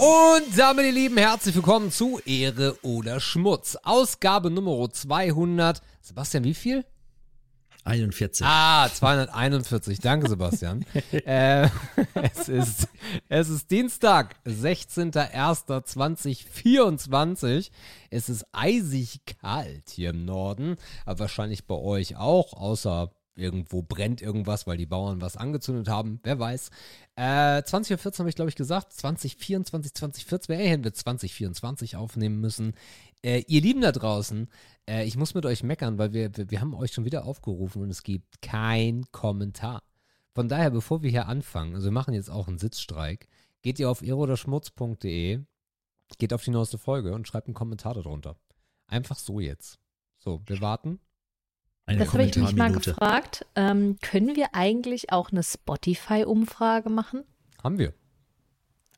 Und damit, ihr Lieben, herzlich willkommen zu Ehre oder Schmutz. Ausgabe Nummer 200. Sebastian, wie viel? 41. Ah, 241. Danke, Sebastian. äh, es, ist, es ist Dienstag, 16.01.2024. Es ist eisig kalt hier im Norden, aber wahrscheinlich bei euch auch, außer irgendwo brennt irgendwas, weil die Bauern was angezündet haben. Wer weiß. Äh, 2014 habe ich, glaube ich, gesagt. 2024, 2014. Wer hätten wir 2024 aufnehmen müssen? Äh, ihr Lieben da draußen, äh, ich muss mit euch meckern, weil wir, wir, wir haben euch schon wieder aufgerufen und es gibt kein Kommentar. Von daher, bevor wir hier anfangen, also wir machen jetzt auch einen Sitzstreik, geht ihr auf eroderschmutz.de, geht auf die neueste Folge und schreibt einen Kommentar darunter. Einfach so jetzt. So, wir warten. Eine das habe ich mich mal gefragt. Ähm, können wir eigentlich auch eine Spotify-Umfrage machen? Haben wir.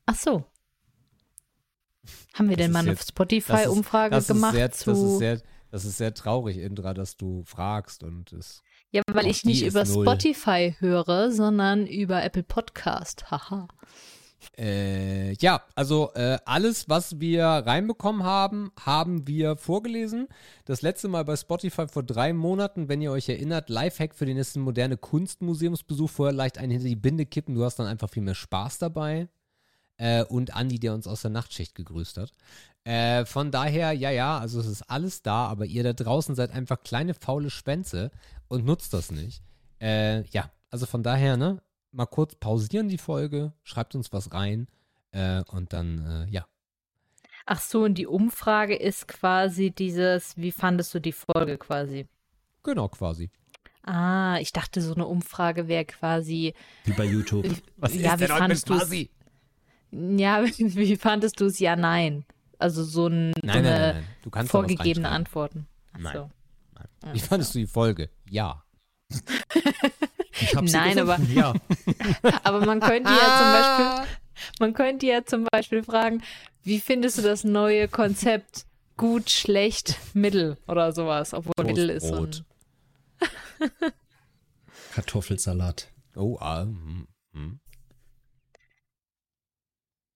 Ach so. Haben wir das denn mal eine Spotify-Umfrage gemacht? Sehr, zu... das, ist sehr, das ist sehr traurig, Indra, dass du fragst und es. Ja, weil ich nicht über. Spotify höre, sondern über Apple Podcast. Haha. Äh, ja, also äh, alles, was wir reinbekommen haben, haben wir vorgelesen. Das letzte Mal bei Spotify vor drei Monaten, wenn ihr euch erinnert, Lifehack für den nächsten moderne Kunstmuseumsbesuch. Vorher leicht einen hinter die Binde kippen, du hast dann einfach viel mehr Spaß dabei. Äh, und Andi, der uns aus der Nachtschicht gegrüßt hat. Äh, von daher, ja, ja, also es ist alles da, aber ihr da draußen seid einfach kleine faule Schwänze und nutzt das nicht. Äh, ja, also von daher, ne, mal kurz pausieren die Folge, schreibt uns was rein äh, und dann, äh, ja. Ach so, und die Umfrage ist quasi dieses, wie fandest du die Folge quasi? Genau, quasi. Ah, ich dachte, so eine Umfrage wäre quasi. Wie bei YouTube. Was ja, ist wie denn fandest heute quasi? Ja, wie fandest du es? Ja, nein. Also so, ein, nein, so nein, eine nein, nein. Du kannst vorgegebene Antworten. Ach nein. So. nein. Wie fandest du die Folge? Ja. Ich hab sie Nein, aber, ja. aber man könnte ja zum Beispiel, man könnte ja zum Beispiel fragen, wie findest du das neue Konzept gut, schlecht, mittel oder sowas, obwohl Toast, mittel ist so Brot. ein, Kartoffelsalat. Oh, ah, hm, hm.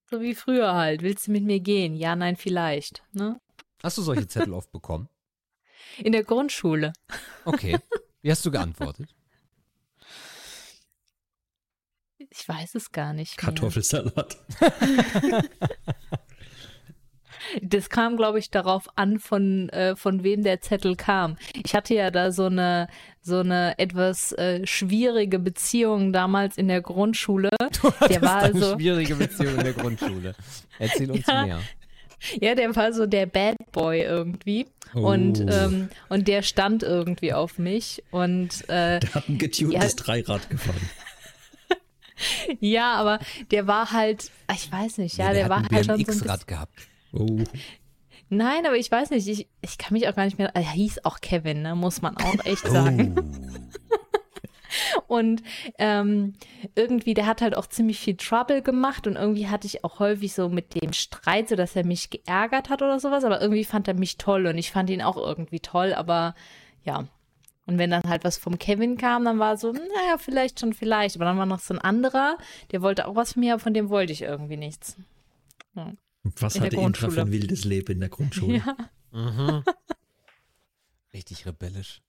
so wie früher halt. Willst du mit mir gehen? Ja, nein, vielleicht. Ne? Hast du solche Zettel oft bekommen? In der Grundschule. Okay. Wie hast du geantwortet? Ich weiß es gar nicht. Mehr. Kartoffelsalat. Das kam, glaube ich, darauf an, von, äh, von wem der Zettel kam. Ich hatte ja da so eine, so eine etwas äh, schwierige Beziehung damals in der Grundschule. Du hattest Der war eine also- schwierige Beziehung in der Grundschule. Erzähl uns Ja. mehr. Ja, der war so der Bad Boy irgendwie. Und, Oh. ähm, und der stand irgendwie auf mich. Und äh, Der hat ein getuntes Dreirad gefahren. ja, aber der war halt, ich weiß nicht, ja, Nee, der, hat war halt schon so ein BMX-Rad gehabt. Oh. Nein, aber ich weiß nicht, ich, ich kann mich auch gar nicht mehr. Er hieß auch Kevin, ne? muss man auch echt sagen. Und ähm, irgendwie, der hat halt auch ziemlich viel Trouble gemacht und irgendwie hatte ich auch häufig so mit dem Streit, so dass er mich geärgert hat oder sowas, aber irgendwie fand er mich toll und ich fand ihn auch irgendwie toll, aber ja. Und wenn dann halt was vom Kevin kam, dann war so, naja, vielleicht schon vielleicht. Aber dann war noch so ein anderer, der wollte auch was von mir, aber von dem wollte ich irgendwie nichts. Was In der hatte Intra für Grundschule. ein wildes Leben in der Grundschule? Ja. Mhm. Richtig rebellisch.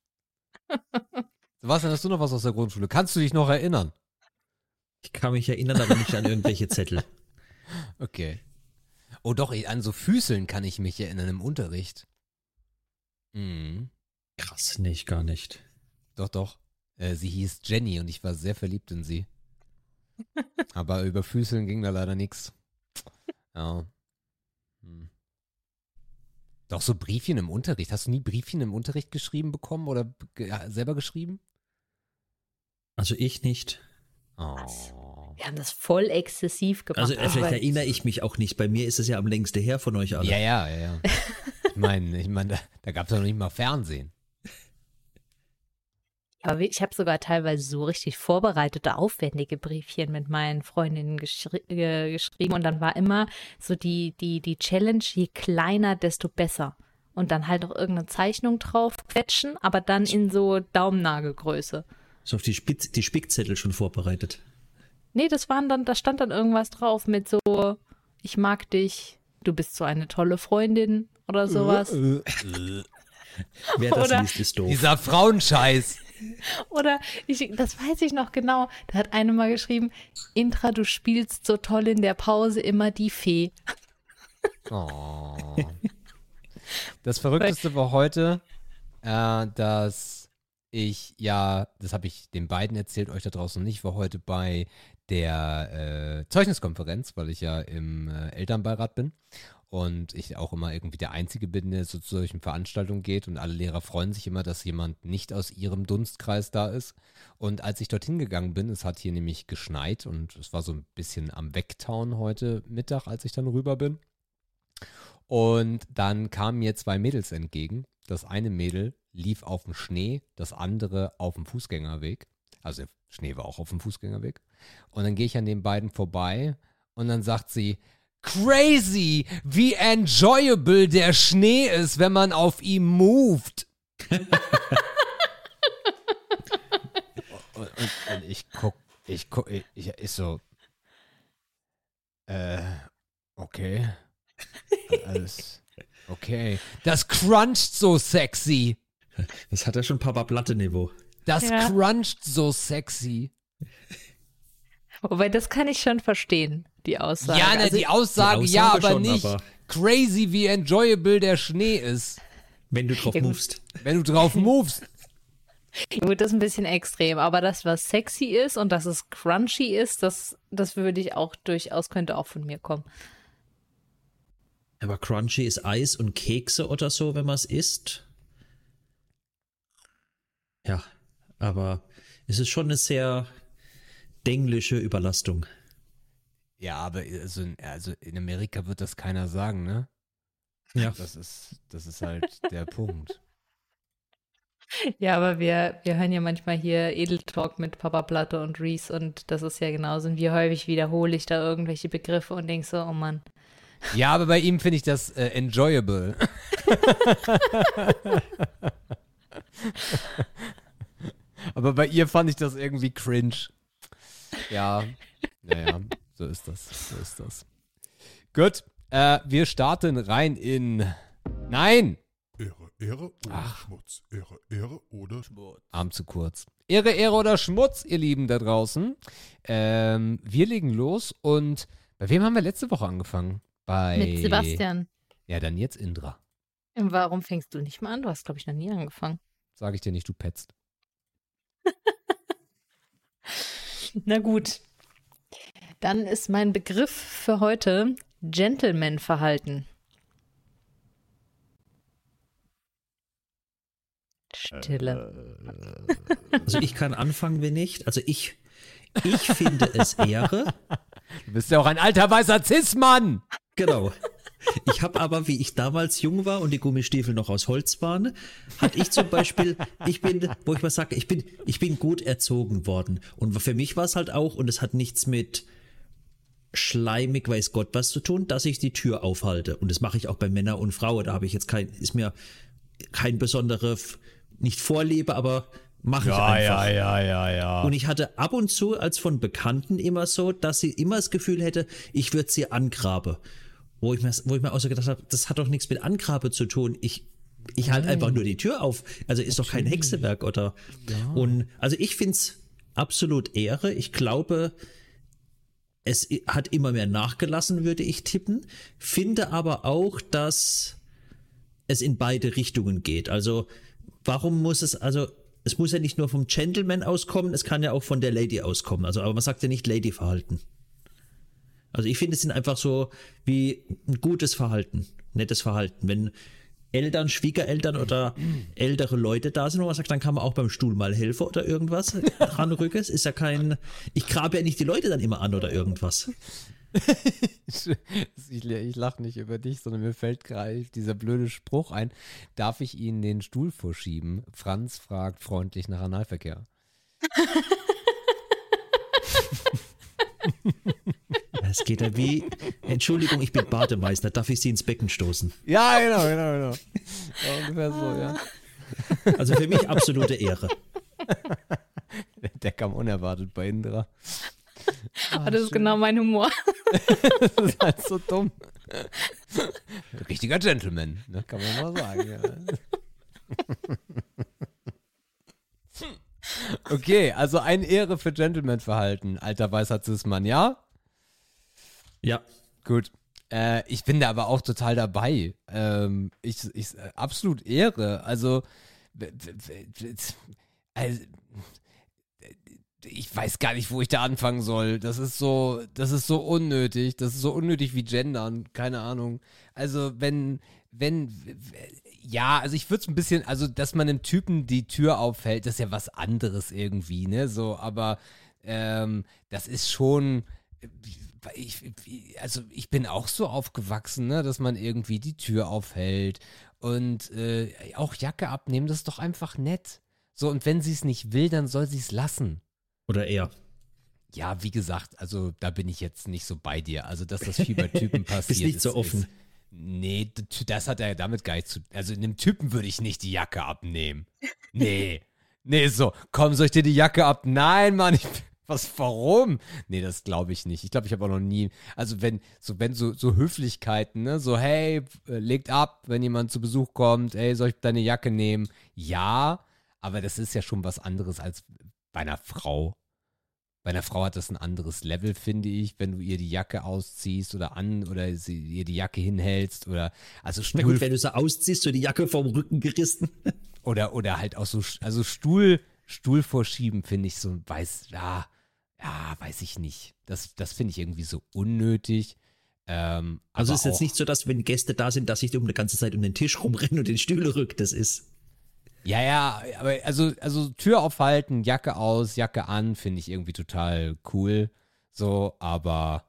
Sebastian, hast du noch was aus der Grundschule? Kannst du dich noch erinnern? Ich kann mich erinnern, aber nicht an irgendwelche Zettel. Okay. Oh doch, an so Füßeln kann ich mich erinnern im Unterricht. Mhm. Krass, nicht, gar nicht. Doch, doch. Äh, sie hieß Jenny und ich war sehr verliebt in sie. Aber über Füßeln ging da leider nichts. Ja. Doch so Briefchen im Unterricht. Hast du nie Briefchen im Unterricht geschrieben bekommen oder ja, selber geschrieben? Also ich nicht. Oh. Wir haben das voll exzessiv gemacht. Also vielleicht aber- erinnere ich mich auch nicht. Bei mir ist es ja am längsten her von euch alle. Ja, ja, ja, ja. Ich meine, ich mein, da, da gab es ja noch nicht mal Fernsehen. Aber ich habe sogar teilweise so richtig vorbereitete, aufwendige Briefchen mit meinen Freundinnen geschri äh, geschrieben. Und dann war immer so die, die, die Challenge, je kleiner, desto besser. Und dann halt noch irgendeine Zeichnung drauf quetschen, aber dann in so Daumennagelgröße. So auf die, Spitz, die Spickzettel schon vorbereitet. Nee, das waren dann, da stand dann irgendwas drauf mit so, ich mag dich, du bist so eine tolle Freundin oder sowas. Äh, Wer das Oder- liest, ist doof. Dieser Frauenscheiß. Oder ich, das weiß ich noch genau. Da hat eine mal geschrieben, Intra, du spielst so toll in der Pause immer die Fee. Oh. Das Verrückteste war heute, äh, dass ich ja, das habe ich den beiden erzählt, euch da draußen nicht, war heute bei der äh, Zeugniskonferenz, weil ich ja im äh, Elternbeirat bin und ich auch immer irgendwie der Einzige bin, der so zu solchen Veranstaltungen geht und alle Lehrer freuen sich immer, dass jemand nicht aus ihrem Dunstkreis da ist. Und als ich dorthin gegangen bin, es hat hier nämlich geschneit und es war so ein bisschen am Wegtauen heute Mittag, als ich dann rüber bin. Und dann kamen mir zwei Mädels entgegen. Das eine Mädel lief auf dem Schnee, das andere auf dem Fußgängerweg. Also der Schnee war auch auf dem Fußgängerweg. Und dann gehe ich an den beiden vorbei und dann sagt sie, crazy, wie enjoyable der Schnee ist, wenn man auf ihm moved. und, und, und ich guck, ich guck, ich, ich so, äh, okay. Alles okay. Das cruncht so sexy. Das hat ja schon Papa Platte-Niveau. Das Ja. cruncht so sexy. Wobei, das kann ich schon verstehen, die Aussage. ja, ne, Also, die Aussage, ja, Aussage aber schon, nicht aber- crazy, wie enjoyable der Schnee ist, Wenn du drauf Ja, movest. wenn du drauf movest. Gut, das ist ein bisschen extrem, aber das, was sexy ist und dass es crunchy ist, das, das würde ich auch durchaus, könnte auch von mir kommen. Aber crunchy ist Eis und Kekse oder so, wenn man es isst. Ja, aber es ist schon eine sehr denglische Überlastung. Ja, aber also, in- also in Amerika wird das keiner sagen, ne? Ja. Das ist, das ist halt der Punkt. Ja, aber wir, wir hören ja manchmal hier Edeltalk mit Papa Platte und Reese und das ist ja genauso. Und wie häufig wiederhole ich da irgendwelche Begriffe und denke so, oh Mann. Ja, aber bei ihm finde ich das äh, enjoyable. aber bei ihr fand ich das irgendwie cringe. Ja, naja, so ist das. So ist das. Gut, äh, wir starten rein in. Nein! Ehre, Ehre oder Schmutz. Ehre, Ehre oder Schmutz. Arm zu kurz. Ehre, Ehre oder Schmutz, ihr Lieben da draußen. Ähm, wir legen los und bei wem haben wir letzte Woche angefangen? Bei Mit Sebastian. Ja, dann jetzt Indra. Warum fängst du nicht mal an? Du hast, glaube ich, noch nie angefangen. Sag ich dir nicht, du petzt. Na gut. Dann ist mein Begriff für heute Gentleman-Verhalten. Stille. Also ich kann anfangen, wenn nicht. Also ich, ich finde es Ehre. Du bist ja auch ein alter weißer Cis-Mann. Genau. Ich habe aber, wie ich damals jung war und die Gummistiefel noch aus Holz waren, hatte ich zum Beispiel, ich bin, wo ich mal sage, ich bin, ich bin gut erzogen worden. Und für mich war es halt auch, und es hat nichts mit schleimig, weiß Gott was zu tun, dass ich die Tür aufhalte. Und das mache ich auch bei Männern und Frauen. Da habe ich jetzt kein, ist mir kein besondere, nicht Vorliebe, aber mache ich einfach. ja, ja, ja. Und ich hatte ab und zu als von Bekannten immer so, dass sie immer das Gefühl hätte, ich würde sie angraben. Wo ich mir, wo ich mir auch so gedacht habe, das hat doch nichts mit Angrabe zu tun. Ich, ich halte einfach nur die Tür auf. Also ist doch kein Hexewerk oder. Und also ich find's absolut Ehre. Ich glaube, es hat immer mehr nachgelassen, würde ich tippen. Finde aber auch, dass es in beide Richtungen geht. Also, warum muss es, also, es muss ja nicht nur vom Gentleman auskommen, es kann ja auch von der Lady auskommen. Also, aber man sagt ja nicht Lady-Verhalten. Also, ich finde, es sind einfach so wie ein gutes Verhalten, nettes Verhalten. Wenn Eltern, Schwiegereltern oder ältere Leute da sind, wo man sagt, dann kann man auch beim Stuhl mal helfen oder irgendwas dran rücken. Es ist ja kein, ich grabe ja nicht die Leute dann immer an oder irgendwas. Ich, ich lache nicht über dich, sondern mir fällt gerade dieser blöde Spruch ein. Darf ich Ihnen den Stuhl vorschieben? Franz fragt freundlich nach Analverkehr. Es geht ja wie, Entschuldigung, ich bin Bademeister, darf ich Sie ins Becken stoßen? Ja, genau, genau, genau. Ja, ungefähr so, ja. Also für mich absolute Ehre. Der kam unerwartet bei Indra. Ah, das ist genau mein Humor. das ist halt so dumm. Richtiger Gentleman, ne? kann man mal sagen. Ja. Okay, also ein Ehre für Gentleman-Verhalten, alter weißer Cis-Mann, ja? Ja. Gut. Äh, ich bin da aber auch total dabei. Ähm, ich, ich, absolut Ehre. Also, also, ich weiß gar nicht, wo ich da anfangen soll. Das ist so, das ist so unnötig. Das ist so unnötig wie Gendern. Keine Ahnung. Also, wenn, wenn, ja, also ich würde es ein bisschen, also, dass man einem Typen die Tür aufhält, das ist ja was anderes irgendwie, ne? So, aber ähm, das ist schon. Ich, also ich bin auch so aufgewachsen, ne, dass man irgendwie die Tür aufhält und äh, auch Jacke abnehmen, das ist doch einfach nett. So, und wenn sie es nicht will, dann soll sie es lassen. Oder eher. Ja, wie gesagt, also da bin ich jetzt nicht so bei dir. Also, dass das viel bei Typen passiert. Bist nicht ist, so offen. Ist, nee, das hat ja damit gar nichts zu Also, einem Typen würde ich nicht die Jacke abnehmen. Nee. nee, so, komm, soll ich dir die Jacke ab? Nein, Mann, ich, was, warum? Nee, das glaube ich nicht. Ich glaube, ich habe auch noch nie, also wenn, so, wenn so, so Höflichkeiten, ne, so, hey, äh, legt ab, wenn jemand zu Besuch kommt, hey, soll ich deine Jacke nehmen? Ja, aber das ist ja schon was anderes als bei einer Frau. Bei einer Frau hat das ein anderes Level, finde ich, wenn du ihr die Jacke ausziehst oder an oder sie, ihr die Jacke hinhältst oder also Na Stuhl gut, wenn du so ausziehst, so die Jacke vom Rücken gerissen. oder oder halt auch so also Stuhl Stuhl vorschieben finde ich so weiß ja ja weiß ich nicht das das finde ich irgendwie so unnötig ähm, Also ist jetzt nicht so, dass wenn Gäste da sind, dass ich um die ganze Zeit um den Tisch rumrenne und den Stühle rück. Das ist. Ja, ja, aber also, also Tür aufhalten, Jacke aus, Jacke an, finde ich irgendwie total cool. So, aber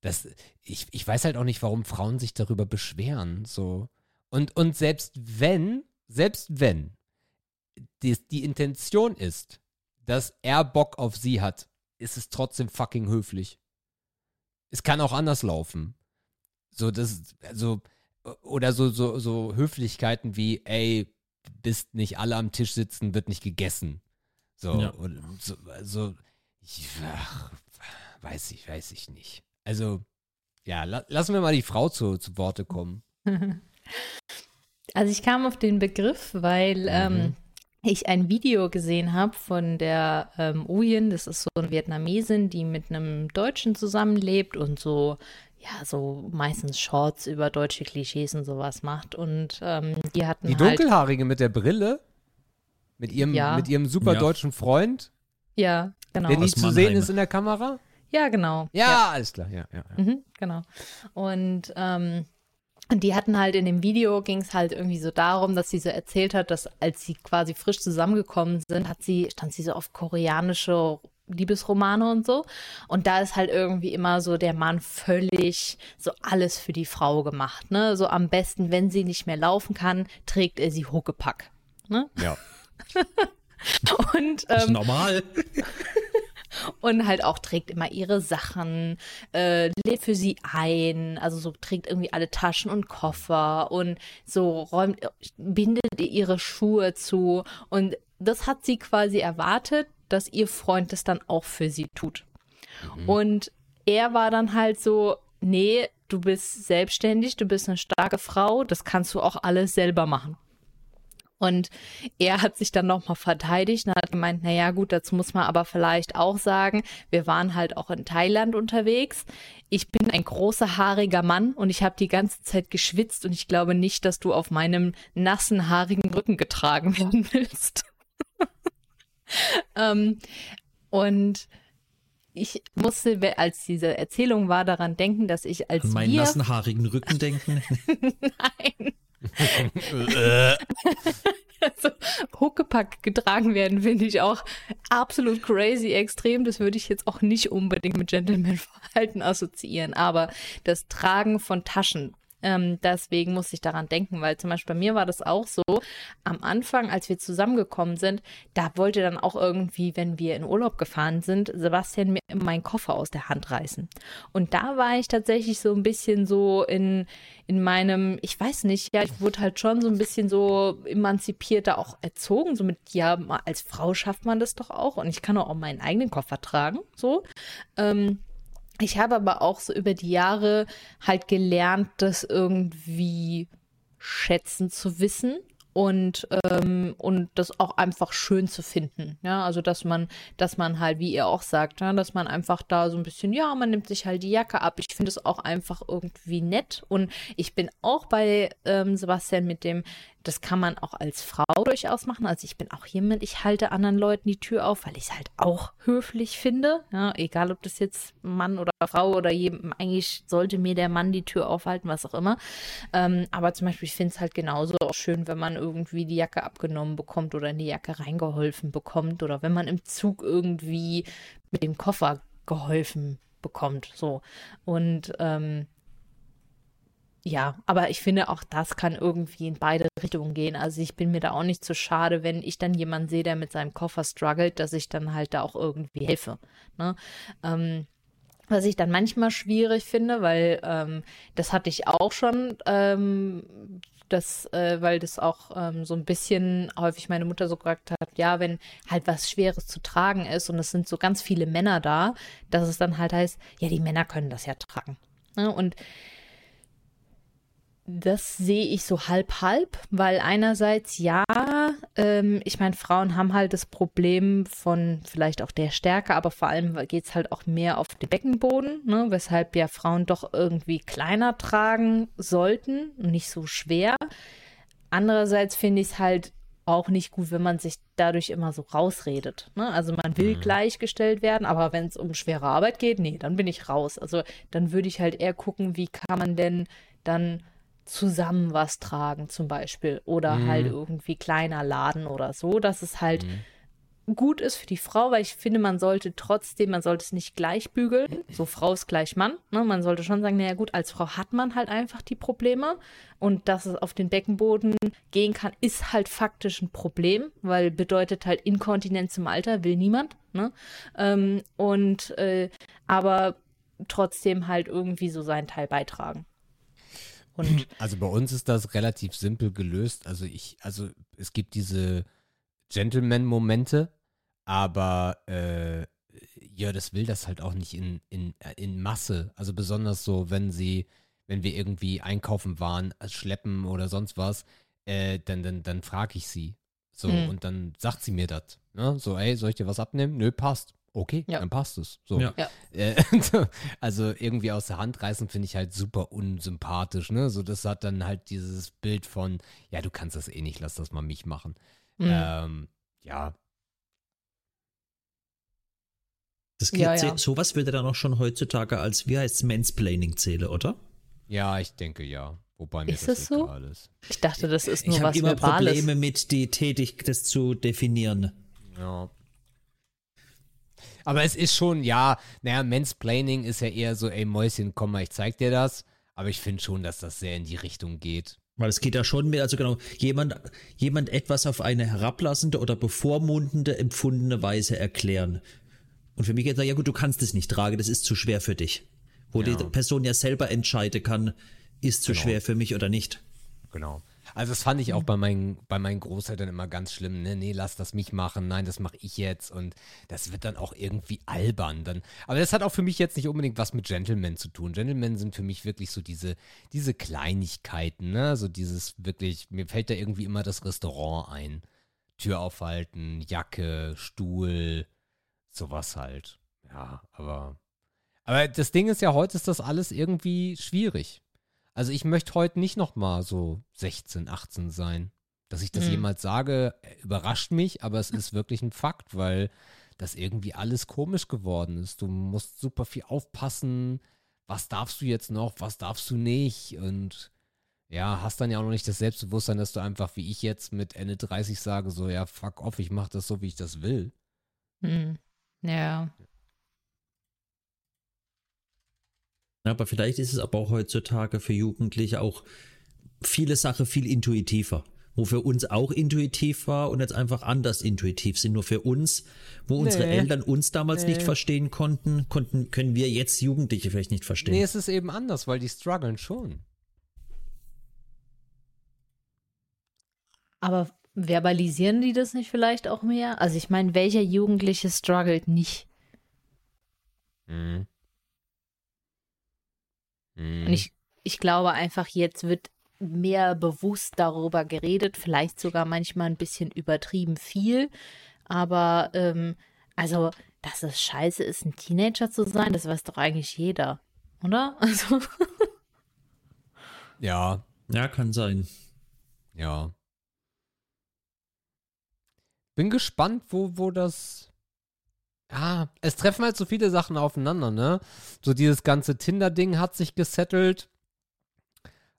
das, ich, ich weiß halt auch nicht, warum Frauen sich darüber beschweren. So. Und, und selbst wenn, selbst wenn die, die Intention ist, dass er Bock auf sie hat, ist es trotzdem fucking höflich. Es kann auch anders laufen. So, das, also, oder so, so, so Höflichkeiten wie, ey, bist nicht alle am Tisch sitzen, wird nicht gegessen. So, Ja. und so also, ich, ach, weiß ich, weiß ich nicht. Also, ja, la, lassen wir mal die Frau zu, zu Worte kommen. Also ich kam auf den Begriff, weil ähm, ich ein Video gesehen habe von der ähm, Uyen, das ist so eine Vietnamesin, die mit einem Deutschen zusammenlebt und so, ja, so meistens Shorts über deutsche Klischees und sowas macht. Und ähm, die hatten Die halt, Dunkelhaarige mit der Brille, mit ihrem, Ja. mit ihrem super Ja. deutschen Freund, ja, genau. der nie Aus zu sehen ist in der Kamera. Ja, genau. Ja, alles klar, ja, ja. ja. Mhm, genau. Und ähm, und die hatten halt in dem Video ging es halt irgendwie so darum, dass sie so erzählt hat, dass als sie quasi frisch zusammengekommen sind, hat sie, stand sie so auf koreanische Liebesromane und so. Und da ist halt irgendwie immer so der Mann völlig so alles für die Frau gemacht. Ne? So am besten, wenn sie nicht mehr laufen kann, trägt er sie Huckepack. Ne? ja. Und Das ist ähm, normal. und halt auch trägt immer ihre Sachen, äh, lädt für sie ein, also so trägt irgendwie alle Taschen und Koffer und so räumt, bindet ihr ihre Schuhe zu und das hat sie quasi erwartet, dass ihr Freund das dann auch für sie tut. Und er war dann halt so, nee, du bist selbstständig, du bist eine starke Frau, das kannst du auch alles selber machen. Und er hat sich dann nochmal verteidigt und hat gemeint, naja gut, dazu muss man aber vielleicht auch sagen, wir waren halt auch in Thailand unterwegs. Ich bin ein großer, haariger Mann und ich habe die ganze Zeit geschwitzt und ich glaube nicht, dass du auf meinem nassen, haarigen Rücken getragen werden willst. ähm, und ich musste, als diese Erzählung war, daran denken, dass ich als An meinen wir nassen, haarigen Rücken denken. Nein. also, Huckepack getragen werden, finde ich auch absolut crazy extrem. Das würde ich jetzt auch nicht unbedingt mit Gentleman-Verhalten assoziieren. Aber das Tragen von Taschen, ähm, deswegen muss ich daran denken, weil zum Beispiel bei mir war das auch so, am Anfang, als wir zusammengekommen sind, da wollte dann auch irgendwie, wenn wir in Urlaub gefahren sind, Sebastian mir meinen Koffer aus der Hand reißen. Und da war ich tatsächlich so ein bisschen so in, in meinem, ich weiß nicht, ja, ich wurde halt schon so ein bisschen so emanzipierter auch erzogen, so mit, ja, als Frau schafft man das doch auch und ich kann auch meinen eigenen Koffer tragen, so. Ähm, Ich habe aber auch so über die Jahre halt gelernt, das irgendwie schätzen zu wissen und ähm, und das auch einfach schön zu finden. Ja, also dass man, dass man halt, wie ihr auch sagt, ja, dass man einfach da so ein bisschen, ja, man nimmt sich halt die Jacke ab. Ich finde es auch einfach irgendwie nett und ich bin auch bei ähm, Sebastian mit dem, das kann man auch als Frau durchaus machen. Also ich bin auch jemand, ich halte anderen Leuten die Tür auf, weil ich es halt auch höflich finde. Ja, egal ob das jetzt Mann oder Frau oder jedem, eigentlich sollte mir der Mann die Tür aufhalten, was auch immer. Ähm, aber zum Beispiel, ich finde es halt genauso auch schön, wenn man irgendwie die Jacke abgenommen bekommt oder in die Jacke reingeholfen bekommt oder wenn man im Zug irgendwie mit dem Koffer geholfen bekommt. So. Und ähm, ja, aber ich finde auch das kann irgendwie in beide Richtungen gehen. Also ich bin mir da auch nicht zu schade, wenn ich dann jemanden sehe, der mit seinem Koffer struggelt, dass ich dann halt da auch irgendwie helfe. Ne? Ähm, was ich dann manchmal schwierig finde, weil ähm, das hatte ich auch schon, ähm, das, äh, weil das auch ähm, so ein bisschen häufig meine Mutter so gesagt hat, ja, wenn halt was Schweres zu tragen ist und es sind so ganz viele Männer da, dass es dann halt heißt, ja, die Männer können das ja tragen. Ne? Und das sehe ich so halb halb, weil einerseits ja, ähm, ich meine, Frauen haben halt das Problem von vielleicht auch der Stärke, aber vor allem geht es halt auch mehr auf den Beckenboden, ne, weshalb ja Frauen doch irgendwie kleiner tragen sollten und nicht so schwer. Andererseits finde ich es halt auch nicht gut, wenn man sich dadurch immer so rausredet. Ne? Also man will Mhm. gleichgestellt werden, aber wenn es um schwere Arbeit geht, nee, dann bin ich raus. Also dann würde ich halt eher gucken, wie kann man denn dann zusammen was tragen zum Beispiel oder Mhm. halt irgendwie kleiner laden oder so, dass es halt gut ist für die Frau, weil ich finde, man sollte trotzdem, man sollte es nicht gleich bügeln, so Frau ist gleich Mann, ne? man sollte schon sagen, naja gut, als Frau hat man halt einfach die Probleme und dass es auf den Beckenboden gehen kann, ist halt faktisch ein Problem, weil bedeutet halt Inkontinenz im Alter, will niemand, ne? ähm, und äh, aber trotzdem halt irgendwie so seinen Teil beitragen. Und Also bei uns ist das relativ simpel gelöst. Also ich, also es gibt diese Gentleman-Momente, aber äh, ja, das will das halt auch nicht in, in, äh, in Masse. Also besonders so, wenn sie, wenn wir irgendwie einkaufen waren, äh, schleppen oder sonst was, äh, dann, dann, dann frage ich sie. So, Mhm. und dann sagt sie mir das. Ne? So, ey, soll ich dir was abnehmen? Nö, passt. Okay, Ja. dann passt es. So. Ja. Ja. Äh, also irgendwie aus der Hand reißen finde ich halt super unsympathisch, ne? So, das hat dann halt dieses Bild von, ja, du kannst das eh nicht, lass das mal mich machen. Mhm. Ähm, ja, Das Ja, geht, ja. Sowas würde dann auch schon heutzutage als, wie heißt Mansplaining zähle, oder? ja, ich denke ja. Wobei mir Ist das das so? egal ist. ich dachte, das ist nur Ich was habe immer Verbales. Probleme mit die Tätig, das zu definieren. Ja. Aber es ist schon, ja, naja, Mansplaining ist ja eher so, ey Mäuschen, komm mal, ich zeig dir das. Aber ich finde schon, dass das sehr in die Richtung geht. Weil es geht ja schon mehr, also genau, jemand, jemand etwas auf eine herablassende oder bevormundende, empfundene Weise erklären. Und für mich geht es, ja gut, du kannst es nicht tragen, das ist zu schwer für dich. Wo Ja. die Person ja selber entscheiden kann, ist zu Genau. schwer für mich oder nicht. Genau. Also das fand ich auch bei meinen, bei meinen Großeltern immer ganz schlimm. Ne? Nee, lass das mich machen. Nein, das mache ich jetzt. Und das wird dann auch irgendwie albern. Dann. Aber das hat auch für mich jetzt nicht unbedingt was mit Gentlemen zu tun. Gentlemen sind für mich wirklich so diese, diese Kleinigkeiten. Ne? So dieses wirklich, mir fällt da irgendwie immer das Restaurant ein. Tür aufhalten, Jacke, Stuhl, sowas halt. Ja, aber. Aber das Ding ist ja, heute ist das alles irgendwie schwierig. Also ich möchte heute nicht noch mal so 16, 18 sein. Dass ich das Mhm. jemals sage, äh, überrascht mich, aber es ist wirklich ein Fakt, weil das irgendwie alles komisch geworden ist. Du musst super viel aufpassen. Was darfst du jetzt noch, was darfst du nicht? Und ja, hast dann ja auch noch nicht das Selbstbewusstsein, dass du einfach wie ich jetzt mit Ende 30 sage, so ja, fuck off, ich mach das so, wie ich das will. Hm. Ja. Ja, aber vielleicht ist es aber auch heutzutage für Jugendliche auch viele Sachen viel intuitiver. Wo für uns auch intuitiv war und jetzt einfach anders intuitiv sind. Nur für uns, wo unsere Nee. Eltern uns damals nicht verstehen konnten, konnten, können wir jetzt Jugendliche vielleicht nicht verstehen. Nee, es ist eben anders, weil die strugglen schon. Aber verbalisieren die das nicht vielleicht auch mehr? Also ich meine, welcher Jugendliche struggelt nicht? Mhm. Und ich, ich glaube einfach, jetzt wird mehr bewusst darüber geredet, vielleicht sogar manchmal ein bisschen übertrieben viel. Aber ähm, also, dass es scheiße ist, ein Teenager zu sein, das weiß doch eigentlich jeder, oder? Also, Ja, Ja, kann sein. ja. Bin gespannt, wo, wo das. Ja, es treffen halt so viele Sachen aufeinander, ne? So dieses ganze Tinder-Ding hat sich gesettelt.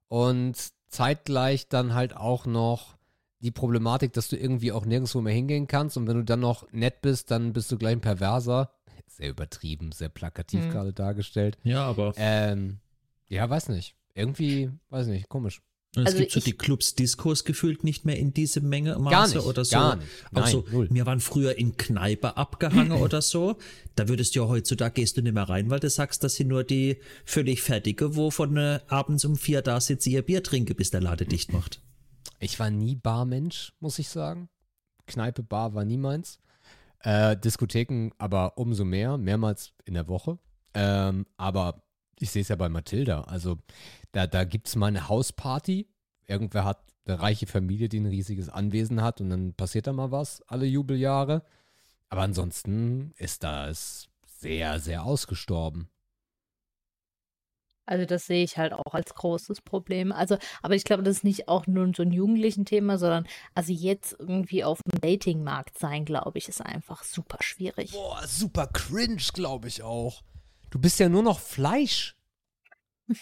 Und zeitgleich dann halt auch noch die Problematik, dass du irgendwie auch nirgendwo mehr hingehen kannst. Und wenn du dann noch nett bist, dann bist du gleich ein Perverser. Sehr übertrieben, sehr plakativ Hm. gerade dargestellt. Ja, aber Ähm, ja, weiß nicht. Irgendwie, weiß nicht, komisch. Und es Also gibt so ich- die Clubs Discos gefühlt nicht mehr in diese Menge Maße Gar nicht, oder so. gar nicht. Nein, so, null. wir waren früher in Kneipe abgehangen oder so. Da würdest du ja heutzutage gehst du nicht mehr rein, weil du sagst, das sind nur die völlig fertige, wo von äh, abends um vier da sitze, ihr Bier trinke, bis der Lade dicht macht. Ich war nie Barmensch, muss ich sagen. Kneipe, Bar war nie meins. Äh, Diskotheken aber umso mehr, mehrmals in der Woche. Ähm, aber ich sehe es ja bei Mathilda. Also da, da gibt es mal eine Hausparty. Irgendwer hat eine reiche Familie, die ein riesiges Anwesen hat und dann passiert da mal was alle Jubeljahre. Aber ansonsten ist das sehr, sehr ausgestorben. also das sehe ich halt auch als großes Problem. Also, aber ich glaube, das ist nicht auch nur so ein jugendlichen Thema, sondern also jetzt irgendwie auf dem Datingmarkt sein, glaube ich, ist einfach super schwierig. Boah, super cringe, glaube ich auch. Du bist ja nur noch Fleisch.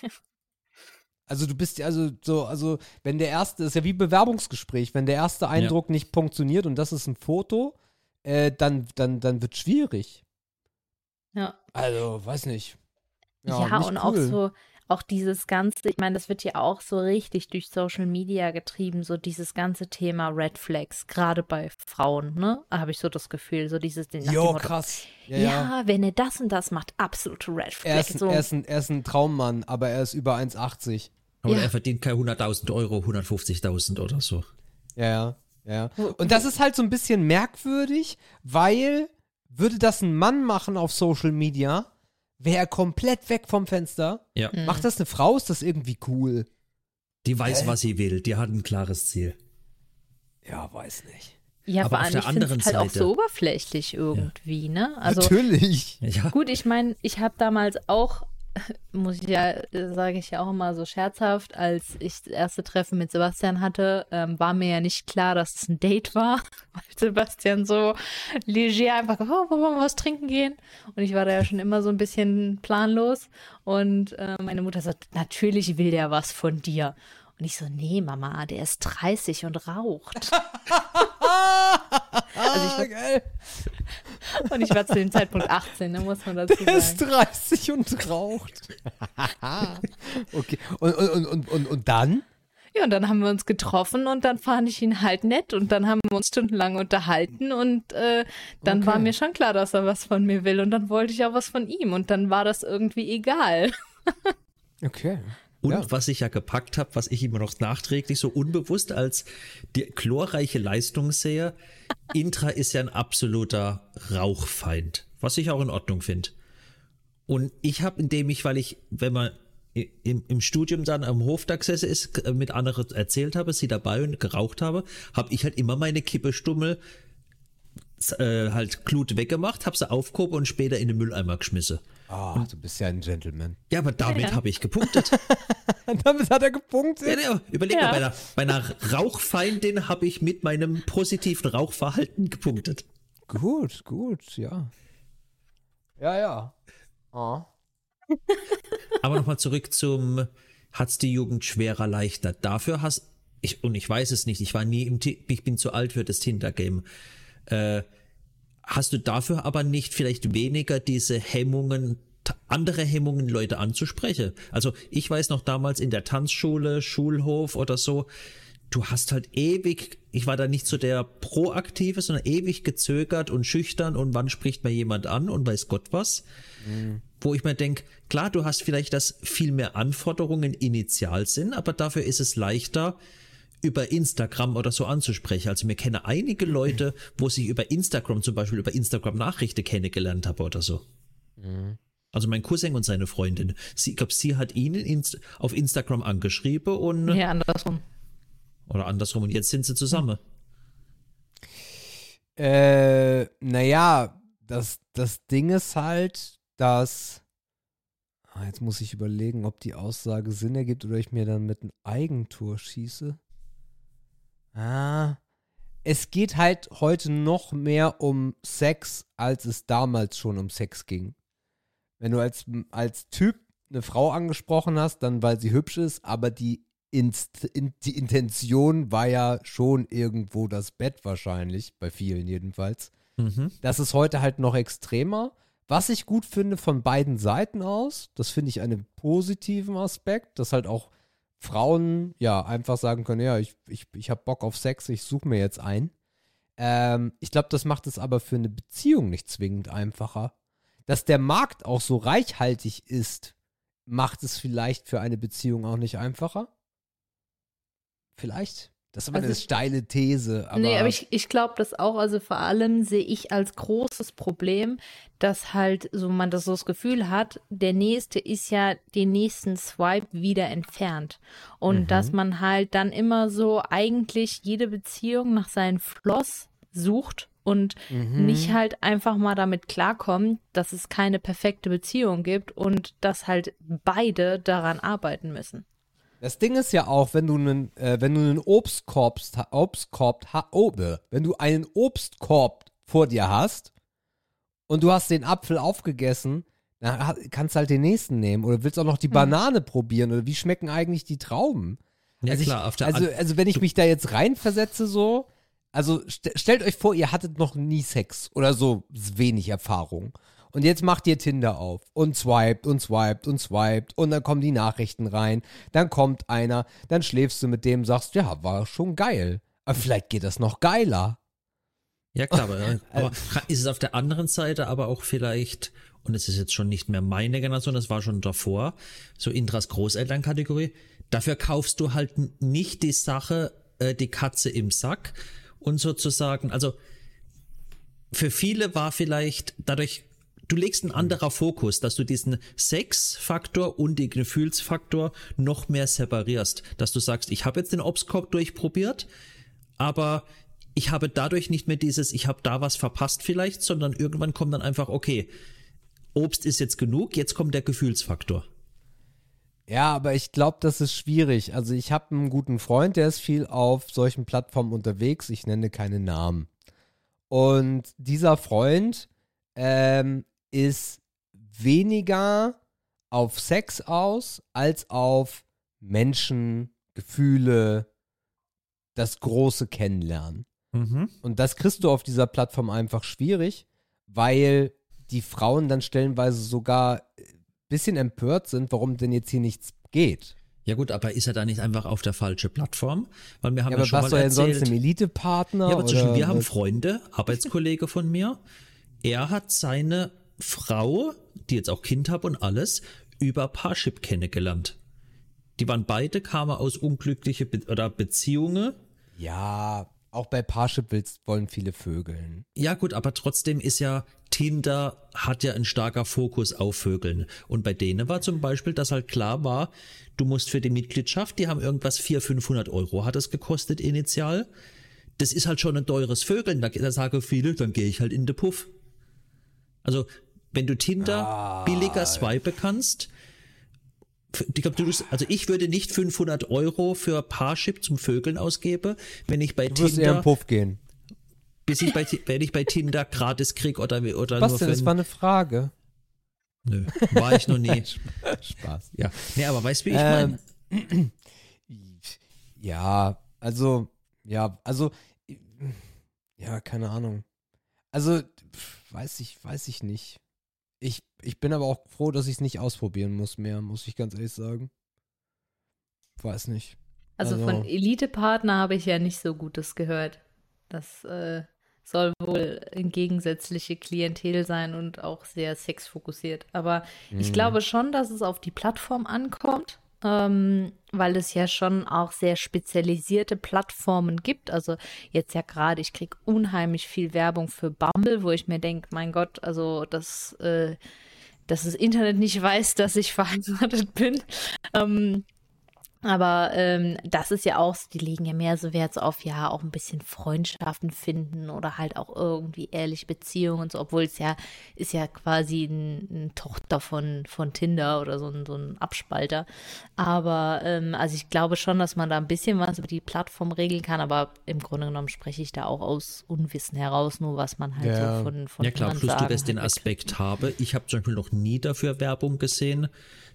Also du bist ja also so, also wenn der erste, ist ja wie Bewerbungsgespräch, wenn der erste Eindruck nicht funktioniert und das ist ein Foto, äh, dann, dann, dann wird schwierig. Ja. Also, weiß nicht. Ja, nicht und auch cool. so, auch dieses ganze, ich meine, das wird ja auch so richtig durch Social Media getrieben, so dieses ganze Thema Red Flags, gerade bei Frauen, ne? Habe ich so das Gefühl, so dieses dem Jo, Motto, krass. Ja, Ja, ja. wenn er das und das macht, absolute Red Flag. Er ist, so. er, ist ein, er ist ein Traummann, aber er ist über 1,80. Aber Ja. er verdient keine 100.000 Euro, 150.000 oder so. Ja, ja, ja. Und das ist halt so ein bisschen merkwürdig, weil würde das ein Mann machen auf Social Media, wäre er komplett weg vom Fenster. Ja. Mhm. Macht das eine Frau, ist das irgendwie cool? Die weiß, was sie will. Die hat ein klares Ziel. Ja, weiß nicht. ja, aber vor auf allem, der ich finde es halt auch so oberflächlich irgendwie, ne? Also Natürlich. Ja. gut, ich meine, ich habe damals auch, muss ich ja, sage ich ja auch immer so scherzhaft, als ich das erste Treffen mit Sebastian hatte, ähm, war mir ja nicht klar, dass es ein Date war, weil Sebastian so leger einfach, oh, wollen wir was trinken gehen? Und ich war da ja schon immer so ein bisschen planlos. Und äh, meine Mutter sagt, natürlich will der was von dir. Und ich so, nee, Mama, der ist 30 und raucht. Also ich war- geil. Und ich war zu dem Zeitpunkt 18, da muss man dazu Er ist sagen. 30 und raucht. okay. Und, und, und, und, und dann? Ja, und dann haben wir uns getroffen und dann fand ich ihn halt nett und dann haben wir uns stundenlang unterhalten und äh, dann Okay. war mir schon klar, dass er was von mir will und dann wollte ich auch was von ihm und dann war das irgendwie egal. Okay. Und Ja. was ich ja gepackt habe, was ich immer noch nachträglich so unbewusst als die chlorreiche Leistung sehe, Intra ist ja ein absoluter Rauchfeind, was ich auch in Ordnung finde. Und ich habe, indem ich, weil ich, wenn man im, im Studium dann am Hof da gesessen ist, mit anderen erzählt habe, sie dabei und geraucht habe, habe ich halt immer meine Kippestummel äh, halt Glut weggemacht, habe sie aufgehoben und später in den Mülleimer geschmissen. Ah, du bist ja ein Gentleman. Ja, aber damit habe ich gepunktet. Damit hat er gepunktet. Ja, ja, überleg Ja. mal, bei einer, bei einer Rauchfeindin habe ich mit meinem positiven Rauchverhalten gepunktet. Gut, gut, ja. Ja, ja. Ah. Aber nochmal zurück zum, hat's die Jugend schwerer, leichter. Dafür hast, ich, und ich weiß es nicht, ich war nie im, Ti- ich bin zu alt für das Tinder-Game. Äh, hast du dafür aber nicht vielleicht weniger diese Hemmungen, andere Hemmungen, Leute anzusprechen? Also ich weiß noch damals in der Tanzschule, Schulhof oder so, du hast halt ewig, ich war da nicht so der Proaktive, sondern ewig gezögert und schüchtern und wann spricht mir jemand an und weiß Gott was. Wo ich mir denke, klar, du hast vielleicht, dass viel mehr Anforderungen initial sind, aber dafür ist es leichter, über Instagram oder so anzusprechen. Also mir kenne einige Leute, wo sich über Instagram zum Beispiel über Instagram Nachrichten kennengelernt habe oder so. Also mein Cousin und seine Freundin. Sie, ich glaube, sie hat ihn inst auf Instagram angeschrieben und Nee, andersrum. oder andersrum und jetzt sind sie zusammen. Äh, naja, das, das Ding ist halt, dass. Ah, jetzt muss ich überlegen, ob die Aussage Sinn ergibt oder ich mir dann mit einem Eigentor schieße. Ah. Es geht halt heute noch mehr um Sex, als es damals schon um Sex ging. Wenn du als, als Typ eine Frau angesprochen hast, dann weil sie hübsch ist, aber die, Inst in, die Intention war ja schon irgendwo das Bett wahrscheinlich, bei vielen jedenfalls. Mhm. Das ist heute halt noch extremer. Was ich gut finde von beiden Seiten aus, das finde ich einen positiven Aspekt, dass halt auch Frauen ja einfach sagen können, ja, ich, ich, ich habe Bock auf Sex, ich suche mir jetzt ein. Ähm, ich glaube, das macht es aber für eine Beziehung nicht zwingend einfacher. Dass der Markt auch so reichhaltig ist, macht es vielleicht für eine Beziehung auch nicht einfacher. Vielleicht. Das ist aber Also eine steile These. Aber nee, aber ich, ich glaube das auch. Also vor allem sehe ich als großes Problem, dass halt so man das so das Gefühl hat, der nächste ist ja den nächsten Swipe wieder entfernt. Und Mhm. dass man halt dann immer so eigentlich jede Beziehung nach seinen Floss sucht und Mhm. nicht halt einfach mal damit klarkommt, dass es keine perfekte Beziehung gibt und dass halt beide daran arbeiten müssen. Das Ding ist ja auch, wenn du einen, äh, wenn du einen Obstkorb, Obstkorb, ha, oh, wenn du einen Obstkorb vor dir hast und du hast den Apfel aufgegessen, dann kannst du halt den nächsten nehmen oder willst auch noch die Banane probieren oder wie schmecken eigentlich die Trauben? Ja also klar, ich, auf der also, also wenn ich mich da jetzt reinversetze so, also st stellt euch vor, ihr hattet noch nie Sex oder so wenig Erfahrung. Und jetzt macht ihr Tinder auf und swiped und swiped und swiped und dann kommen die Nachrichten rein. Dann kommt einer, dann schläfst du mit dem, sagst, ja, war schon geil. Aber vielleicht geht das noch geiler. Ja, klar, aber, aber ist es auf der anderen Seite aber auch vielleicht, und es ist jetzt schon nicht mehr meine Generation, das war schon davor, so Indras Großelternkategorie, dafür kaufst du halt nicht die Sache, äh, die Katze im Sack und sozusagen, also für viele war vielleicht dadurch, du legst einen anderer Fokus, dass du diesen Sexfaktor und den Gefühlsfaktor noch mehr separierst, dass du sagst, ich habe jetzt den Obstkorb durchprobiert, aber ich habe dadurch nicht mehr dieses, ich habe da was verpasst vielleicht, sondern irgendwann kommt dann einfach, okay, Obst ist jetzt genug, jetzt kommt der Gefühlsfaktor. Ja, aber ich glaube, das ist schwierig. Also ich habe einen guten Freund, der ist viel auf solchen Plattformen unterwegs. Ich nenne keine Namen. Und dieser Freund ähm, ist weniger auf Sex aus als auf Menschen, Gefühle, das große Kennenlernen. Und das kriegst du auf dieser Plattform einfach schwierig, weil die Frauen dann stellenweise sogar ein bisschen empört sind, warum denn jetzt hier nichts geht. Ja gut, aber ist er da nicht einfach auf der falschen Plattform? Weil wir haben Ja, ja, aber schon was mal denn sonst erzählt. im Elite-Partner? Ja, aber zwischen wir haben? Freunde, Arbeitskollege von mir. Er hat seine Frau, die jetzt auch Kind hat und alles, über Parship kennengelernt. Die waren beide, kamen aus unglückliche Be oder Beziehungen. Ja, auch bei Parship willst, wollen viele Vögeln. Ja gut, aber trotzdem ist ja Tinder hat ja ein starker Fokus auf Vögeln. Und bei denen war zum Beispiel, dass halt klar war, du musst für die Mitgliedschaft, die haben irgendwas 400, 500 Euro hat es gekostet initial. Das ist halt schon ein teures Vögeln. Da, da sagen viele, dann gehe ich halt in den Puff. Also, wenn du Tinder billiger swipen kannst, ich glaub, du, also ich würde nicht 500 Euro für Parship zum Vögeln ausgeben, wenn ich bei Du wirst eher Tinder im Puff gehen. bis ich bei, wenn ich bei Tinder gratis krieg oder, oder Was nur denn? Das war eine Frage. Nö, war ich noch nie. Spaß. ja. Nee, aber weißt du, wie ich Ähm, meine? Ja, also, ja, also, ja, keine Ahnung. Also, weiß ich, weiß ich nicht. Ich, ich bin aber auch froh, dass ich es nicht ausprobieren muss mehr, muss ich ganz ehrlich sagen. Weiß nicht. Also, Also- von Elite-Partner habe ich ja nicht so Gutes gehört. Das äh, soll wohl ein gegensätzliche Klientel sein und auch sehr sexfokussiert. Aber Mhm. ich glaube schon, dass es auf die Plattform ankommt, ähm, weil es ja schon auch sehr spezialisierte Plattformen gibt. Also jetzt ja gerade, ich kriege unheimlich viel Werbung für Bumble, wo ich mir denke, mein Gott, also das äh, dass das Internet nicht weiß, dass ich verheiratet bin. Ähm, aber ähm, das ist ja auch, die legen ja mehr so Wert so auf, ja, auch ein bisschen Freundschaften finden oder halt auch irgendwie ehrliche Beziehungen und so, obwohl es ja, ist ja quasi ein, eine Tochter von, von Tinder oder so ein, so ein Abspalter. Aber ähm, also ich glaube schon, dass man da ein bisschen was über die Plattform regeln kann, aber im Grunde genommen spreche ich da auch aus Unwissen heraus, nur was man halt Ja. so von, von Ja klar, plus du wirst den Aspekt habe. Ich habe zum Beispiel noch nie dafür Werbung gesehen,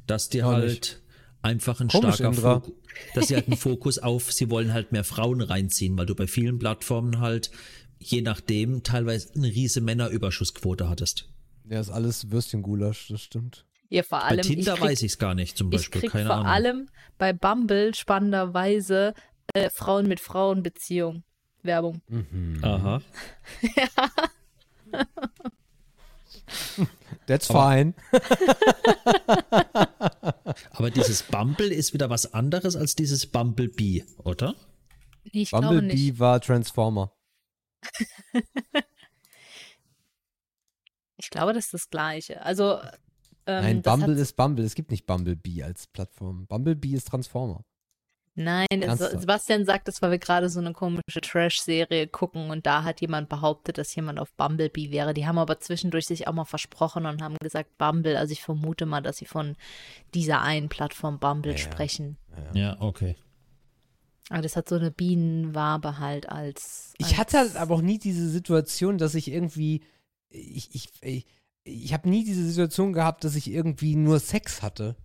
dass die Auch halt nicht. Einfach ein Komisch, starker Indra. Fokus, dass sie halt einen Fokus auf, sie wollen halt mehr Frauen reinziehen, weil du bei vielen Plattformen halt, je nachdem, teilweise eine riese Männerüberschussquote hattest. Ja, ist alles Würstchengulasch, das stimmt. Ja, vor Bei allem. Tinder ich krieg, weiß ich es gar nicht, zum Ich Beispiel, krieg keine vor Ahnung. allem bei Bumble spannenderweise äh, Frauen mit Frauen Beziehung. Werbung. Aha. That's Aber- fine. Aber dieses Bumble ist wieder was anderes als dieses Bumblebee, oder? Ich glaube nicht. Bumblebee war Transformer. Ich glaube, das ist das Gleiche. Also, ähm, Nein, Bumble ist Bumble. Es gibt nicht Bumblebee als Plattform. Bumblebee ist Transformer. Nein, Ernsthaft? Sebastian sagt das, weil wir gerade so eine komische Trash-Serie gucken und da hat jemand behauptet, dass jemand auf Bumblebee wäre. Die haben aber zwischendurch sich auch mal versprochen und haben gesagt Bumble. Also ich vermute mal, dass sie von dieser einen Plattform Bumble Ja, ja. sprechen. Ja, okay. Aber das hat so eine Bienenwabe halt als. Ich als, hatte halt aber auch nie diese Situation, dass ich irgendwie. Ich, ich, ich, ich habe nie diese Situation gehabt, dass ich irgendwie nur Sex hatte.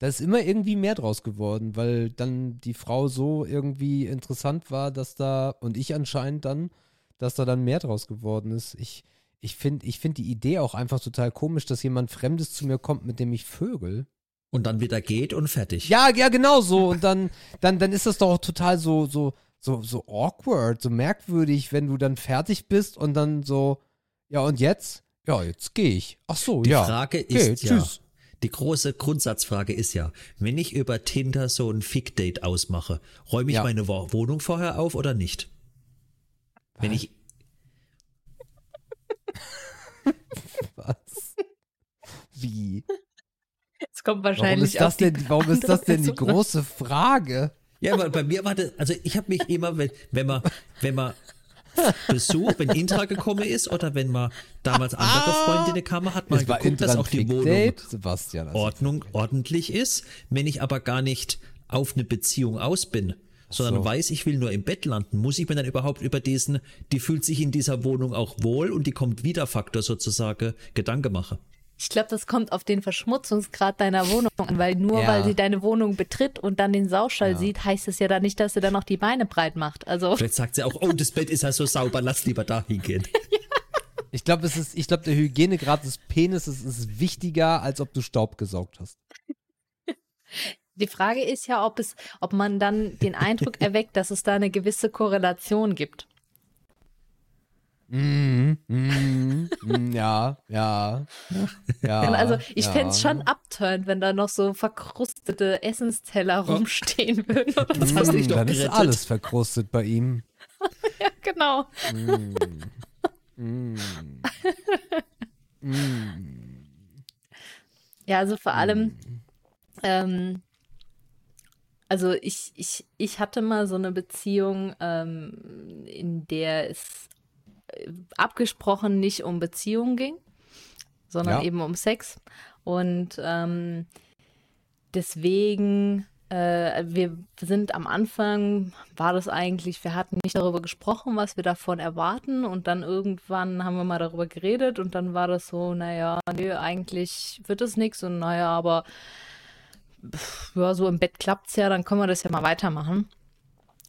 Da ist immer irgendwie mehr draus geworden, weil dann die Frau so irgendwie interessant war, dass da, und ich anscheinend dann, dass da dann mehr draus geworden ist. Ich, ich finde ich find die Idee auch einfach total komisch, dass jemand Fremdes zu mir kommt, mit dem ich vögel. Und dann wieder geht und fertig. Ja, ja, genau so. Und dann, dann, dann ist das doch total so, so, so, so awkward, so merkwürdig, wenn du dann fertig bist und dann so, ja, und jetzt? Ja, jetzt gehe ich. Ach so, Die ja. Frage okay, ist ja, tschüss. Die große Grundsatzfrage ist ja, wenn ich über Tinder so ein Fick-Date ausmache, räume ich Ja. meine Wo- Wohnung vorher auf oder nicht? Wenn ich, Was? Wie? Es kommt Warum wahrscheinlich ist das auf die denn, warum ist das denn die große Frage? ja, weil bei mir war das, also ich habe mich immer, wenn, wenn man, wenn man Besuch, wenn Intra gekommen ist oder wenn man damals andere Freundinnen kamen, hat man Das war geguckt, dass auch die Wohnung Ordnung, ordentlich ist. Wenn ich aber gar nicht auf eine Beziehung aus bin, sondern so. weiß, ich will nur im Bett landen, muss ich mir dann überhaupt über diesen, die fühlt sich in dieser Wohnung auch wohl und die kommt wieder Faktor sozusagen Gedanke mache. Ich glaube, das kommt auf den Verschmutzungsgrad deiner Wohnung an, weil nur Ja. weil sie deine Wohnung betritt und dann den Sauschall Ja. sieht, heißt es ja dann nicht, dass sie dann noch die Beine breit macht. Also Vielleicht sagt sie auch, oh, das Bett ist ja so sauber, lass lieber da hingehen. ich glaube, es ist, ich glaube, der Hygienegrad des Penises ist wichtiger, als ob du Staub gesaugt hast. die Frage ist ja, ob es, ob man dann den Eindruck erweckt, dass es da eine gewisse Korrelation gibt. Mhm, mhm, mhm, ja, ja, ja. also ich ja. fänd's schon abturnt, wenn da noch so verkrustete Essensteller rumstehen würden. Das hast Mm, dich doch dann ist alles verkrustet bei ihm. ja, genau. Mm. Ja, also vor allem, Mm. ähm, also ich, ich, ich hatte mal so eine Beziehung, ähm, in der es abgesprochen nicht um Beziehung ging, sondern Ja. eben um Sex. Und ähm, deswegen, äh, wir sind am Anfang, war das eigentlich, wir hatten nicht darüber gesprochen, was wir davon erwarten. Und dann irgendwann haben wir mal darüber geredet und dann war das so, naja, nee, eigentlich wird es nichts und naja, aber pff, ja, so im Bett klappt's ja, dann können wir das ja mal weitermachen.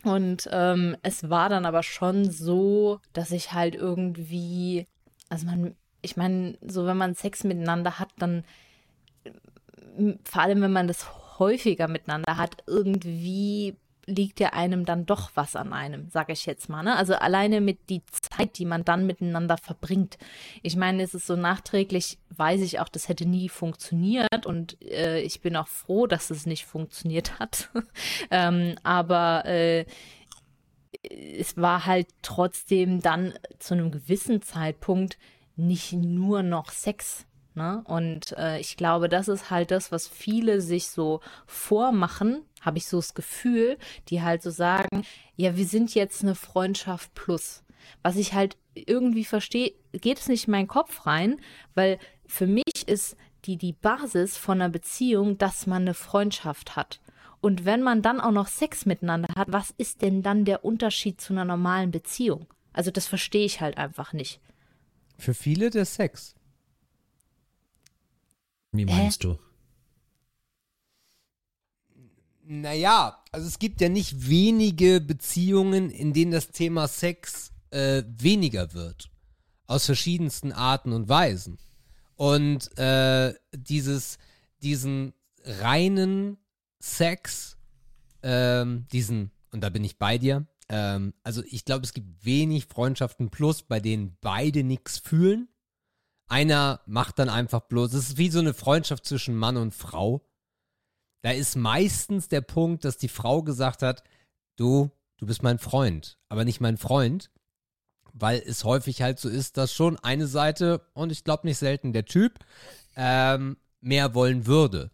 Und ähm, es war dann aber schon so, dass ich halt irgendwie, also man, ich meine, so wenn man Sex miteinander hat, dann m, vor allem wenn man das häufiger miteinander hat, irgendwie liegt ja einem dann doch was an einem, sage ich jetzt mal. Ne? Also alleine mit die Zeit, die man dann miteinander verbringt. Ich meine, es ist so nachträglich, weiß ich auch, das hätte nie funktioniert und äh, ich bin auch froh, dass es nicht funktioniert hat. ähm, aber äh, es war halt trotzdem dann zu einem gewissen Zeitpunkt nicht nur noch Sex. Ne? Und äh, ich glaube, das ist halt das, was viele sich so vormachen, habe ich so das Gefühl, die halt so sagen, ja, wir sind jetzt eine Freundschaft plus. Was ich halt irgendwie verstehe, geht es nicht in meinen Kopf rein, weil für mich ist die, die Basis von einer Beziehung, dass man eine Freundschaft hat. Und wenn man dann auch noch Sex miteinander hat, was ist denn dann der Unterschied zu einer normalen Beziehung? Also das verstehe ich halt einfach nicht. Für viele der Sex. Wie meinst du? Naja, also es gibt ja nicht wenige Beziehungen, in denen das Thema Sex äh, weniger wird. Aus verschiedensten Arten und Weisen. Und äh, dieses, diesen reinen Sex, ähm, diesen, und da bin ich bei dir, ähm, also ich glaube, es gibt wenig Freundschaften plus, bei denen beide nichts fühlen. Einer macht dann einfach bloß, es ist wie so eine Freundschaft zwischen Mann und Frau. Da ist meistens der Punkt, dass die Frau gesagt hat, du, du bist mein Freund, aber nicht mein Freund, weil es häufig halt so ist, dass schon eine Seite, und ich glaube nicht selten der Typ, ähm, mehr wollen würde.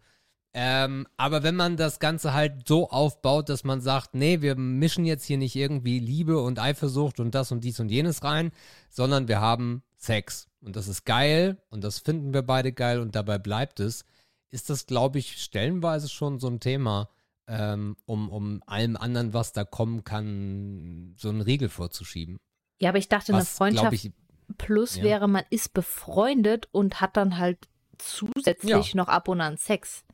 Ähm, aber wenn man das Ganze halt so aufbaut, dass man sagt, nee, wir mischen jetzt hier nicht irgendwie Liebe und Eifersucht und das und dies und jenes rein, sondern wir haben Sex. Und das ist geil und das finden wir beide geil und dabei bleibt es, ist das, glaube ich, stellenweise schon so ein Thema, ähm, um, um allem anderen, was da kommen kann, so einen Riegel vorzuschieben. Ja, aber ich dachte, eine Was, Freundschaft glaub ich, plus ja. wäre, man ist befreundet und hat dann halt zusätzlich noch ab und an Sex.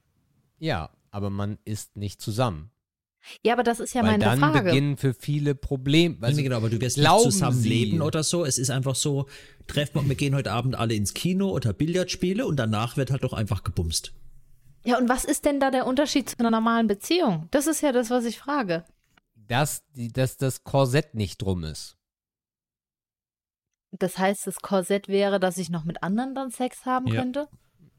ja, aber man ist nicht zusammen. Ja, aber das ist ja weil meine dann Frage. beginnen für viele Probleme. Also, genau, aber du wirst nicht zusammenleben Sie- oder so. Es ist einfach so, treffen wir, wir gehen heute Abend alle ins Kino oder Billardspiele und danach wird halt doch einfach gebumst. Ja, und was ist denn da der Unterschied zu einer normalen Beziehung? Das ist ja das, was ich frage. dass, dass das Korsett nicht drum ist. Das heißt, das Korsett wäre, dass ich noch mit anderen dann Sex haben Ja. könnte?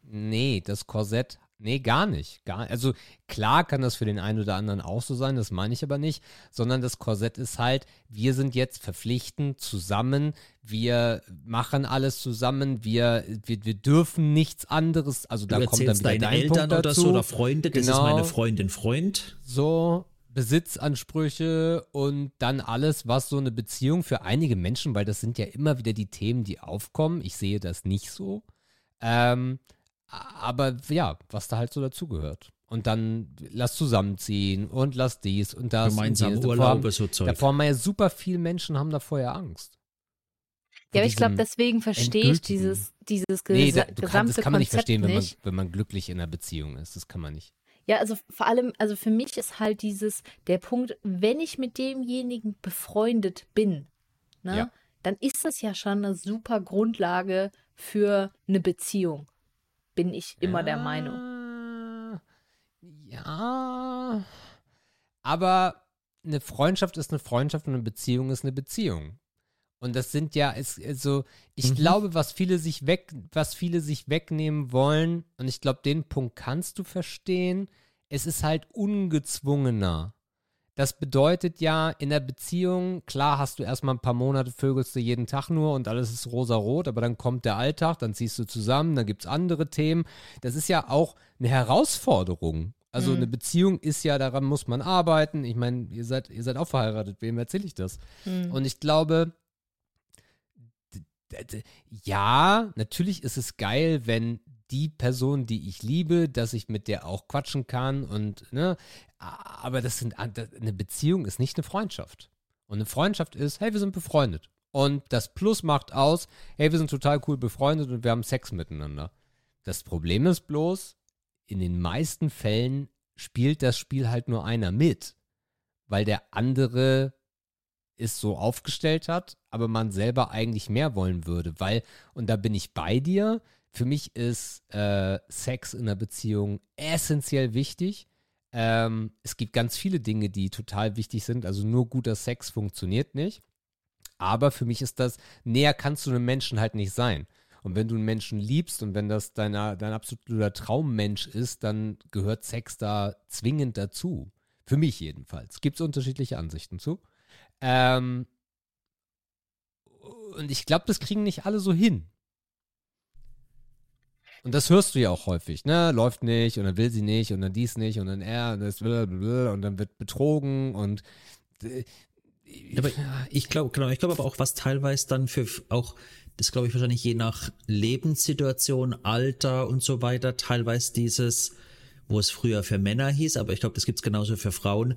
Nee, das Korsett, nee, gar nicht. Gar, also klar kann das für den einen oder anderen auch so sein, das meine ich aber nicht, sondern das Korsett ist halt, wir sind jetzt verpflichtend zusammen, wir machen alles zusammen, wir, wir, wir dürfen nichts anderes, also da du kommt dann wieder deine dein Eltern Punkt oder dazu. so oder Freunde, das ist Genau. meine Freundin, Freund. so Besitzansprüche und dann alles, was so eine Beziehung für einige Menschen, weil das sind ja immer wieder die Themen, die aufkommen. Ich sehe das nicht so. Ähm, aber ja, was da halt so dazugehört. Und dann lass zusammenziehen und lass dies und das. Davor Urlaube, haben- so Zeug. Davor haben wir ja super viele Menschen haben davor ja Angst. Ja, aber ich glaube, deswegen verstehe ich dieses, dieses Nee, da, du kann, gesamte das kann man nicht Konzept verstehen, wenn man, nicht. wenn man glücklich in einer Beziehung ist. Das kann man nicht. Ja, also vor allem, also für mich ist halt dieses, der Punkt, wenn ich mit demjenigen befreundet bin, ne, Ja. dann ist das ja schon eine super Grundlage für eine Beziehung. Bin ich immer der Meinung. Ah, Ja. Aber eine Freundschaft ist eine Freundschaft und eine Beziehung ist eine Beziehung. Und das sind ja, es, also, ich Mhm. glaube, was viele sich weg, was viele sich wegnehmen wollen, und ich glaube, den Punkt kannst du verstehen, es ist halt ungezwungener. Das bedeutet ja, in der Beziehung, klar hast du erstmal ein paar Monate, vögelst du jeden Tag nur und alles ist rosarot, aber dann kommt der Alltag, dann ziehst du zusammen, dann gibt es andere Themen. Das ist ja auch eine Herausforderung. Also Mhm. eine Beziehung ist ja, daran muss man arbeiten. Ich meine, ihr seid, ihr seid auch verheiratet, wem erzähle ich das? Hm. Und ich glaube, ja, natürlich ist es geil, wenn die Person, die ich liebe, dass ich mit der auch quatschen kann und, ne, aber das sind, eine Beziehung ist nicht eine Freundschaft. Und eine Freundschaft ist, hey, wir sind befreundet. Und das Plus macht aus, hey, wir sind total cool befreundet und wir haben Sex miteinander. Das Problem ist bloß, in den meisten Fällen spielt das Spiel halt nur einer mit, weil der andere es so aufgestellt hat, aber man selber eigentlich mehr wollen würde, weil, und da bin ich bei dir, für mich ist äh, Sex in einer Beziehung essentiell wichtig. Ähm, es gibt ganz viele Dinge, die total wichtig sind, also nur guter Sex funktioniert nicht. Aber für mich ist das, näher kannst du einem Menschen halt nicht sein. Und wenn du einen Menschen liebst und wenn das deiner, dein absoluter Traummensch ist, dann gehört Sex da zwingend dazu. Für mich jedenfalls. Gibt es unterschiedliche Ansichten zu. Ähm, und ich glaube, das kriegen nicht alle so hin. Und das hörst du ja auch häufig, ne? Läuft nicht und dann will sie nicht und dann dies nicht und dann er und das und dann wird betrogen und äh, Aber ich glaube, genau, ich glaube aber auch, was teilweise dann für auch, das glaube ich wahrscheinlich je nach Lebenssituation, Alter und so weiter, teilweise dieses, wo es früher für Männer hieß, aber ich glaube, das gibt's genauso für Frauen,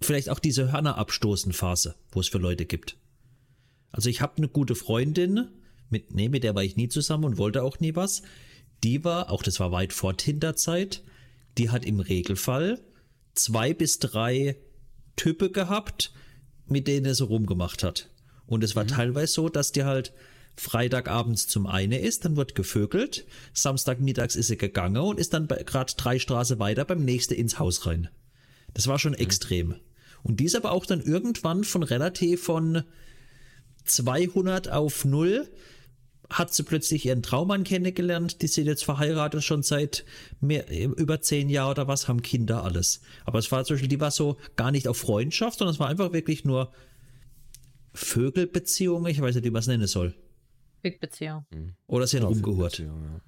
vielleicht auch diese Hörnerabstoßen-Phase, wo es für Leute gibt. Also ich habe eine gute Freundin, mit, nee, mit der war ich nie zusammen und wollte auch nie was. Die war, auch das war weit vor Tinderzeit, die hat im Regelfall zwei bis drei Typen gehabt, mit denen er so rumgemacht hat. Und es war Mhm. teilweise so, dass die halt Freitagabends zum eine ist, dann wird gevögelt, Samstagmittags ist sie gegangen und ist dann gerade drei Straße weiter beim nächsten ins Haus rein. Das war schon Mhm. extrem. Und die ist aber auch dann irgendwann von relativ von 200 auf 0 hat sie plötzlich ihren Traummann kennengelernt. Die sind jetzt verheiratet schon seit mehr, über zehn Jahren oder was, haben Kinder, alles. Aber es war zum Beispiel, die war so gar nicht auf Freundschaft, sondern es war einfach wirklich nur Vögelbeziehung. Ich weiß nicht, wie man es nennen soll. Big-Beziehung. Oder sie hat ja.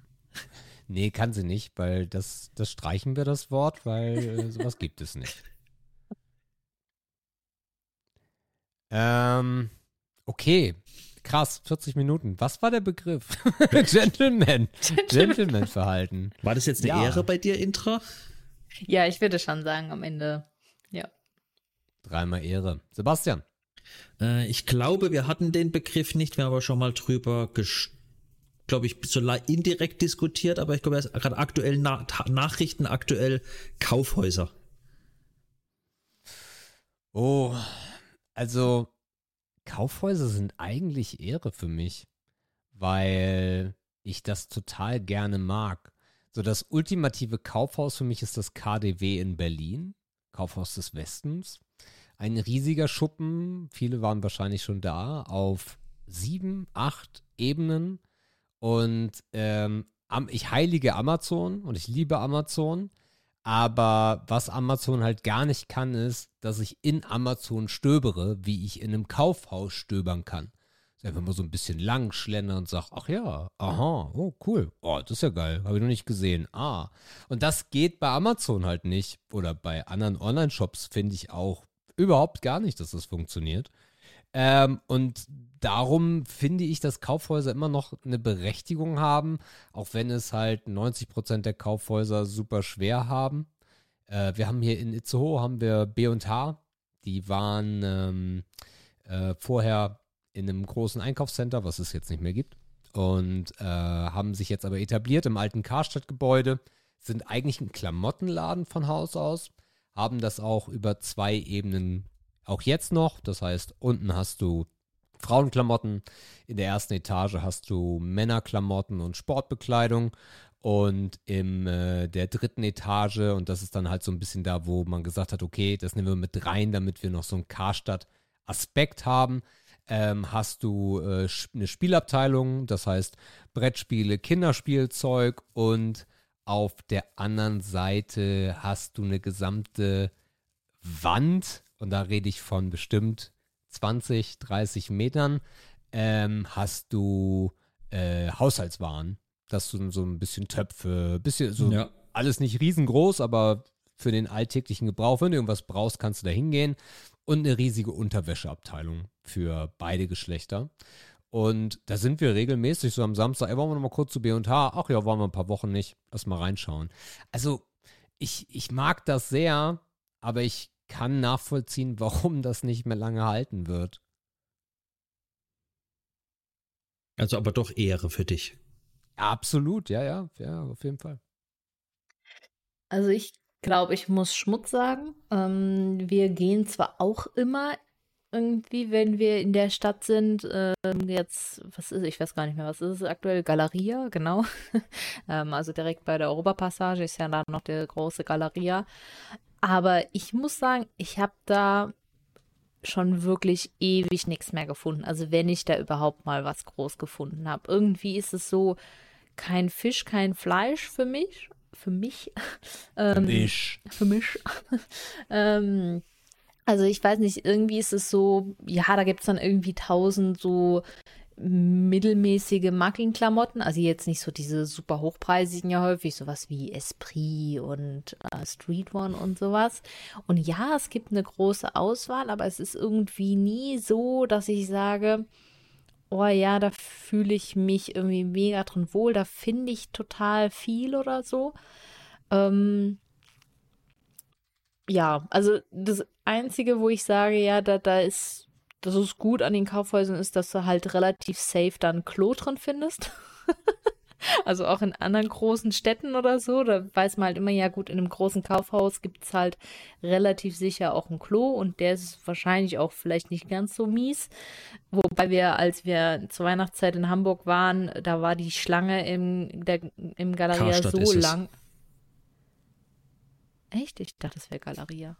Nee, kann sie nicht, weil das, das streichen wir das Wort, weil äh, sowas gibt es nicht. Ähm, okay, krass, 40 Minuten. Was war der Begriff? Gentleman. Gentleman-Verhalten. War das jetzt eine Ja. Ehre bei dir, Intra? Ja, ich würde schon sagen, am Ende. Ja. Dreimal Ehre. Sebastian. Äh, ich glaube, wir hatten den Begriff nicht, wir haben aber schon mal drüber, glaube ich, so indirekt diskutiert, aber ich glaube, er ist gerade aktuell Na Nachrichten, aktuell Kaufhäuser. Oh, also Kaufhäuser sind eigentlich Ehre für mich, weil ich das total gerne mag. So das ultimative Kaufhaus für mich ist das KDW in Berlin, Kaufhaus des Westens. Ein riesiger Schuppen, viele waren wahrscheinlich schon da, auf sieben, acht Ebenen. Und ähm, ich heilige Amazon und ich liebe Amazon. Aber was Amazon halt gar nicht kann, ist, dass ich in Amazon stöbere, wie ich in einem Kaufhaus stöbern kann. Ich einfach mal so ein bisschen lang schlender und sag, ach ja, aha, oh cool, oh, das ist ja geil, habe ich noch nicht gesehen. Ah, und das geht bei Amazon halt nicht oder bei anderen Online-Shops finde ich auch überhaupt gar nicht, dass das funktioniert. Ähm, und darum finde ich, dass Kaufhäuser immer noch eine Berechtigung haben, auch wenn es halt 90% der Kaufhäuser super schwer haben. Äh, wir haben hier in Itzehoe haben wir B&H, die waren ähm, äh, vorher in einem großen Einkaufscenter, was es jetzt nicht mehr gibt, und äh, haben sich jetzt aber etabliert im alten Karstadt-Gebäude, sind eigentlich ein Klamottenladen von Haus aus, haben das auch über zwei Ebenen auch jetzt noch. Das heißt, unten hast du Frauenklamotten, in der ersten Etage hast du Männerklamotten und Sportbekleidung. Und in äh, der dritten Etage, und das ist dann halt so ein bisschen da, wo man gesagt hat, okay, das nehmen wir mit rein, damit wir noch so einen Karstadt-Aspekt haben, ähm, hast du äh, eine Spielabteilung, das heißt Brettspiele, Kinderspielzeug und auf der anderen Seite hast du eine gesamte Wand, und da rede ich von bestimmt 20, 30 Metern, ähm, hast du äh, Haushaltswaren. Dass du so ein bisschen Töpfe, bisschen so Ja. alles nicht riesengroß, aber für den alltäglichen Gebrauch, wenn du irgendwas brauchst, kannst du da hingehen. Und eine riesige Unterwäscheabteilung für beide Geschlechter. Und da sind wir regelmäßig so am Samstag, ey, wollen wir noch mal kurz zu B&H? Ach ja, waren wir ein paar Wochen nicht. Lass mal reinschauen. Also, ich, ich mag das sehr, aber ich kann nachvollziehen, warum das nicht mehr lange halten wird. Also aber doch Ehre für dich. Absolut, ja, ja, ja, auf jeden Fall. Also ich glaube, ich muss Schmutz sagen. Ähm, wir gehen zwar auch immer irgendwie, wenn wir in der Stadt sind, ähm, jetzt, was ist, ich weiß gar nicht mehr, was ist es aktuell? Galeria, genau. ähm, also direkt bei der Europapassage ist ja da noch der große Galeria. Aber ich muss sagen, ich habe da schon wirklich ewig nichts mehr gefunden. Also wenn ich da überhaupt mal was groß gefunden habe. Irgendwie ist es so kein Fisch, kein Fleisch für mich. Für mich. ähm, Ich. für mich. ähm, also ich weiß nicht, irgendwie ist es so, ja, da gibt es dann irgendwie tausend so mittelmäßige Markenklamotten, also jetzt nicht so diese super hochpreisigen ja häufig, sowas wie Esprit und äh, Street One und sowas. Und ja, es gibt eine große Auswahl, aber es ist irgendwie nie so, dass ich sage, oh ja, da fühle ich mich irgendwie mega drin wohl, da finde ich total viel oder so. Ähm, ja, also das Einzige, wo ich sage, ja, da, da ist das ist gut an den Kaufhäusern ist, dass du halt relativ safe dann Klo drin findest. also auch in anderen großen Städten oder so, da weiß man halt immer, ja gut, in einem großen Kaufhaus gibt es halt relativ sicher auch ein Klo und der ist wahrscheinlich auch vielleicht nicht ganz so mies. Wobei wir, als wir zur Weihnachtszeit in Hamburg waren, da war die Schlange im, der, im Galeria Karstadt so es. lang. Echt? Ich dachte, es wäre Galeria.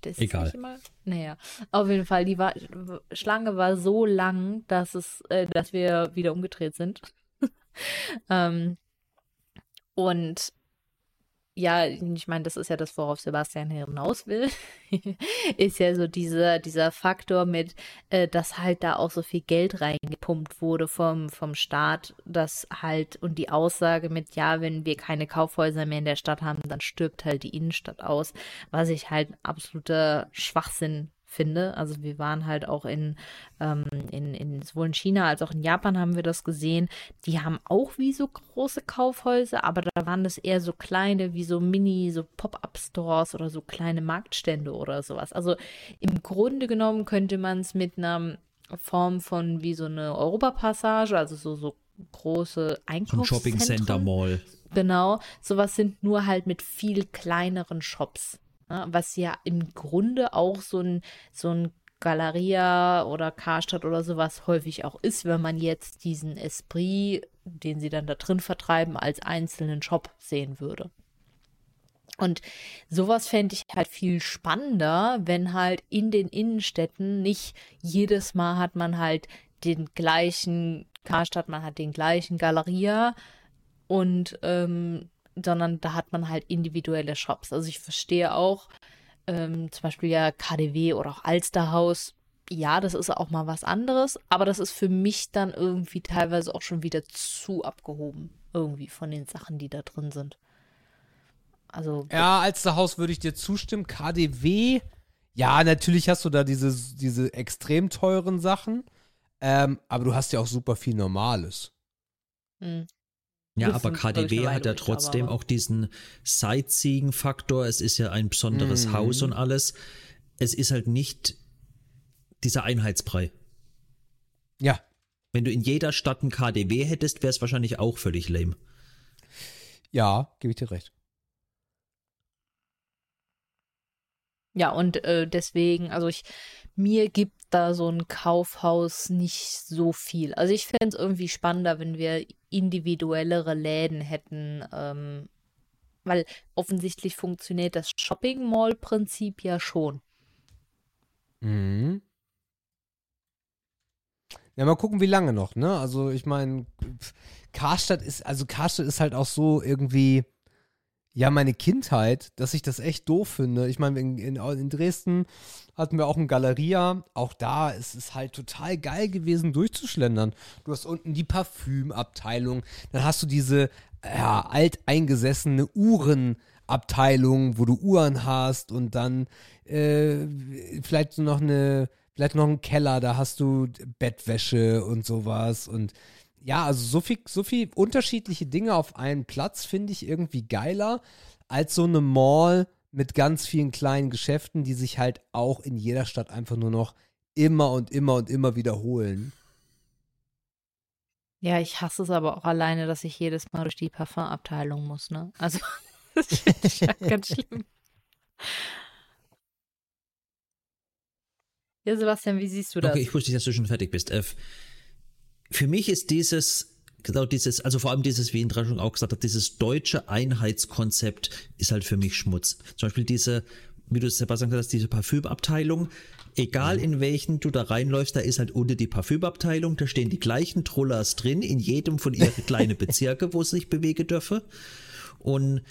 Das Egal. Naja, auf jeden Fall, die war, Schlange war so lang, dass es, äh, dass wir wieder umgedreht sind. ähm, und ja, ich meine, das ist ja das, worauf Sebastian hinaus will, ist ja so dieser, dieser Faktor mit, äh, dass halt da auch so viel Geld reingepumpt wurde vom, vom Staat, dass halt, und die Aussage mit, ja, wenn wir keine Kaufhäuser mehr in der Stadt haben, dann stirbt halt die Innenstadt aus, was ich halt absoluter Schwachsinn finde. Also wir waren halt auch in, ähm, in, in sowohl in China als auch in Japan haben wir das gesehen. Die haben auch wie so große Kaufhäuser, aber da waren das eher so kleine, wie so Mini, so Pop-up-Stores oder so kleine Marktstände oder sowas. Also im Grunde genommen könnte man es mit einer Form von wie so eine Europapassage, also so, so große Ein Einkaufszentren. Shopping Center Mall. Genau, sowas sind nur halt mit viel kleineren Shops. Ne? Was ja im Grunde auch so ein, so ein Galeria oder Karstadt oder sowas häufig auch ist, wenn man jetzt diesen Esprit, den sie dann da drin vertreiben, als einzelnen Shop sehen würde. Und sowas fände ich halt viel spannender, wenn halt in den Innenstädten nicht jedes Mal hat man halt den gleichen Karstadt, man hat den gleichen Galeria und ähm, sondern da hat man halt individuelle Shops. Also ich verstehe auch, ähm, zum Beispiel ja KDW oder auch Alsterhaus. Ja, das ist auch mal was anderes, aber das ist für mich dann irgendwie teilweise auch schon wieder zu abgehoben, irgendwie von den Sachen, die da drin sind. Also, Ja, Alsterhaus würde ich dir zustimmen. KDW, ja, natürlich hast du da diese, diese extrem teuren Sachen. Ähm, aber du hast ja auch super viel Normales. mh. Ja, aber KDW hat ja trotzdem auch diesen Sightseeing-Faktor. Es ist ja ein besonderes Mhm. Haus und alles. Es ist halt nicht dieser Einheitsbrei. Ja, Wenn du in jeder Stadt ein KDW hättest, wäre es wahrscheinlich auch völlig lame. ja, gebe ich dir recht. Ja, und äh, deswegen, also ich, mir gibt da so ein Kaufhaus nicht so viel. Also ich fände es irgendwie spannender, wenn wir individuellere Läden hätten, ähm, weil offensichtlich funktioniert das Shopping Mall-Prinzip ja schon. Mhm. Ja, mal gucken, wie lange noch, ne? Also, ich meine, Karstadt ist, also Karstadt ist halt auch so irgendwie, ja, meine Kindheit, dass ich das echt doof finde. Ich meine, in, in, in Dresden hatten wir auch ein Galeria. Auch da ist es halt total geil gewesen, durchzuschlendern. Du hast unten die Parfümabteilung, dann hast du diese ja, alteingesessene Uhrenabteilung, wo du Uhren hast und dann äh, vielleicht noch eine, vielleicht noch einen Keller, da hast du Bettwäsche und sowas und ja, also so viel, so viel unterschiedliche Dinge auf einen Platz finde ich irgendwie geiler als so eine Mall mit ganz vielen kleinen Geschäften, die sich halt auch in jeder Stadt einfach nur noch immer und immer und immer wiederholen. Ja, ich hasse es aber auch alleine, dass ich jedes Mal durch die Parfumabteilung muss, ne? Also, das finde ich ja ganz schlimm. Ja, Sebastian, wie siehst du das? Okay, ich wusste, dass du schon fertig bist. F. Für mich ist dieses, genau dieses, also vor allem dieses, wie Indra schon auch gesagt hat, dieses deutsche Einheitskonzept ist halt für mich Schmutz. Zum Beispiel diese, wie du Sebastian gesagt hast, diese Parfümabteilung. Egal in welchen du da reinläufst, da ist halt unten die Parfümabteilung, da stehen die gleichen Trollers drin, in jedem von ihren kleinen Bezirke, wo es sich bewegen dürfe. Und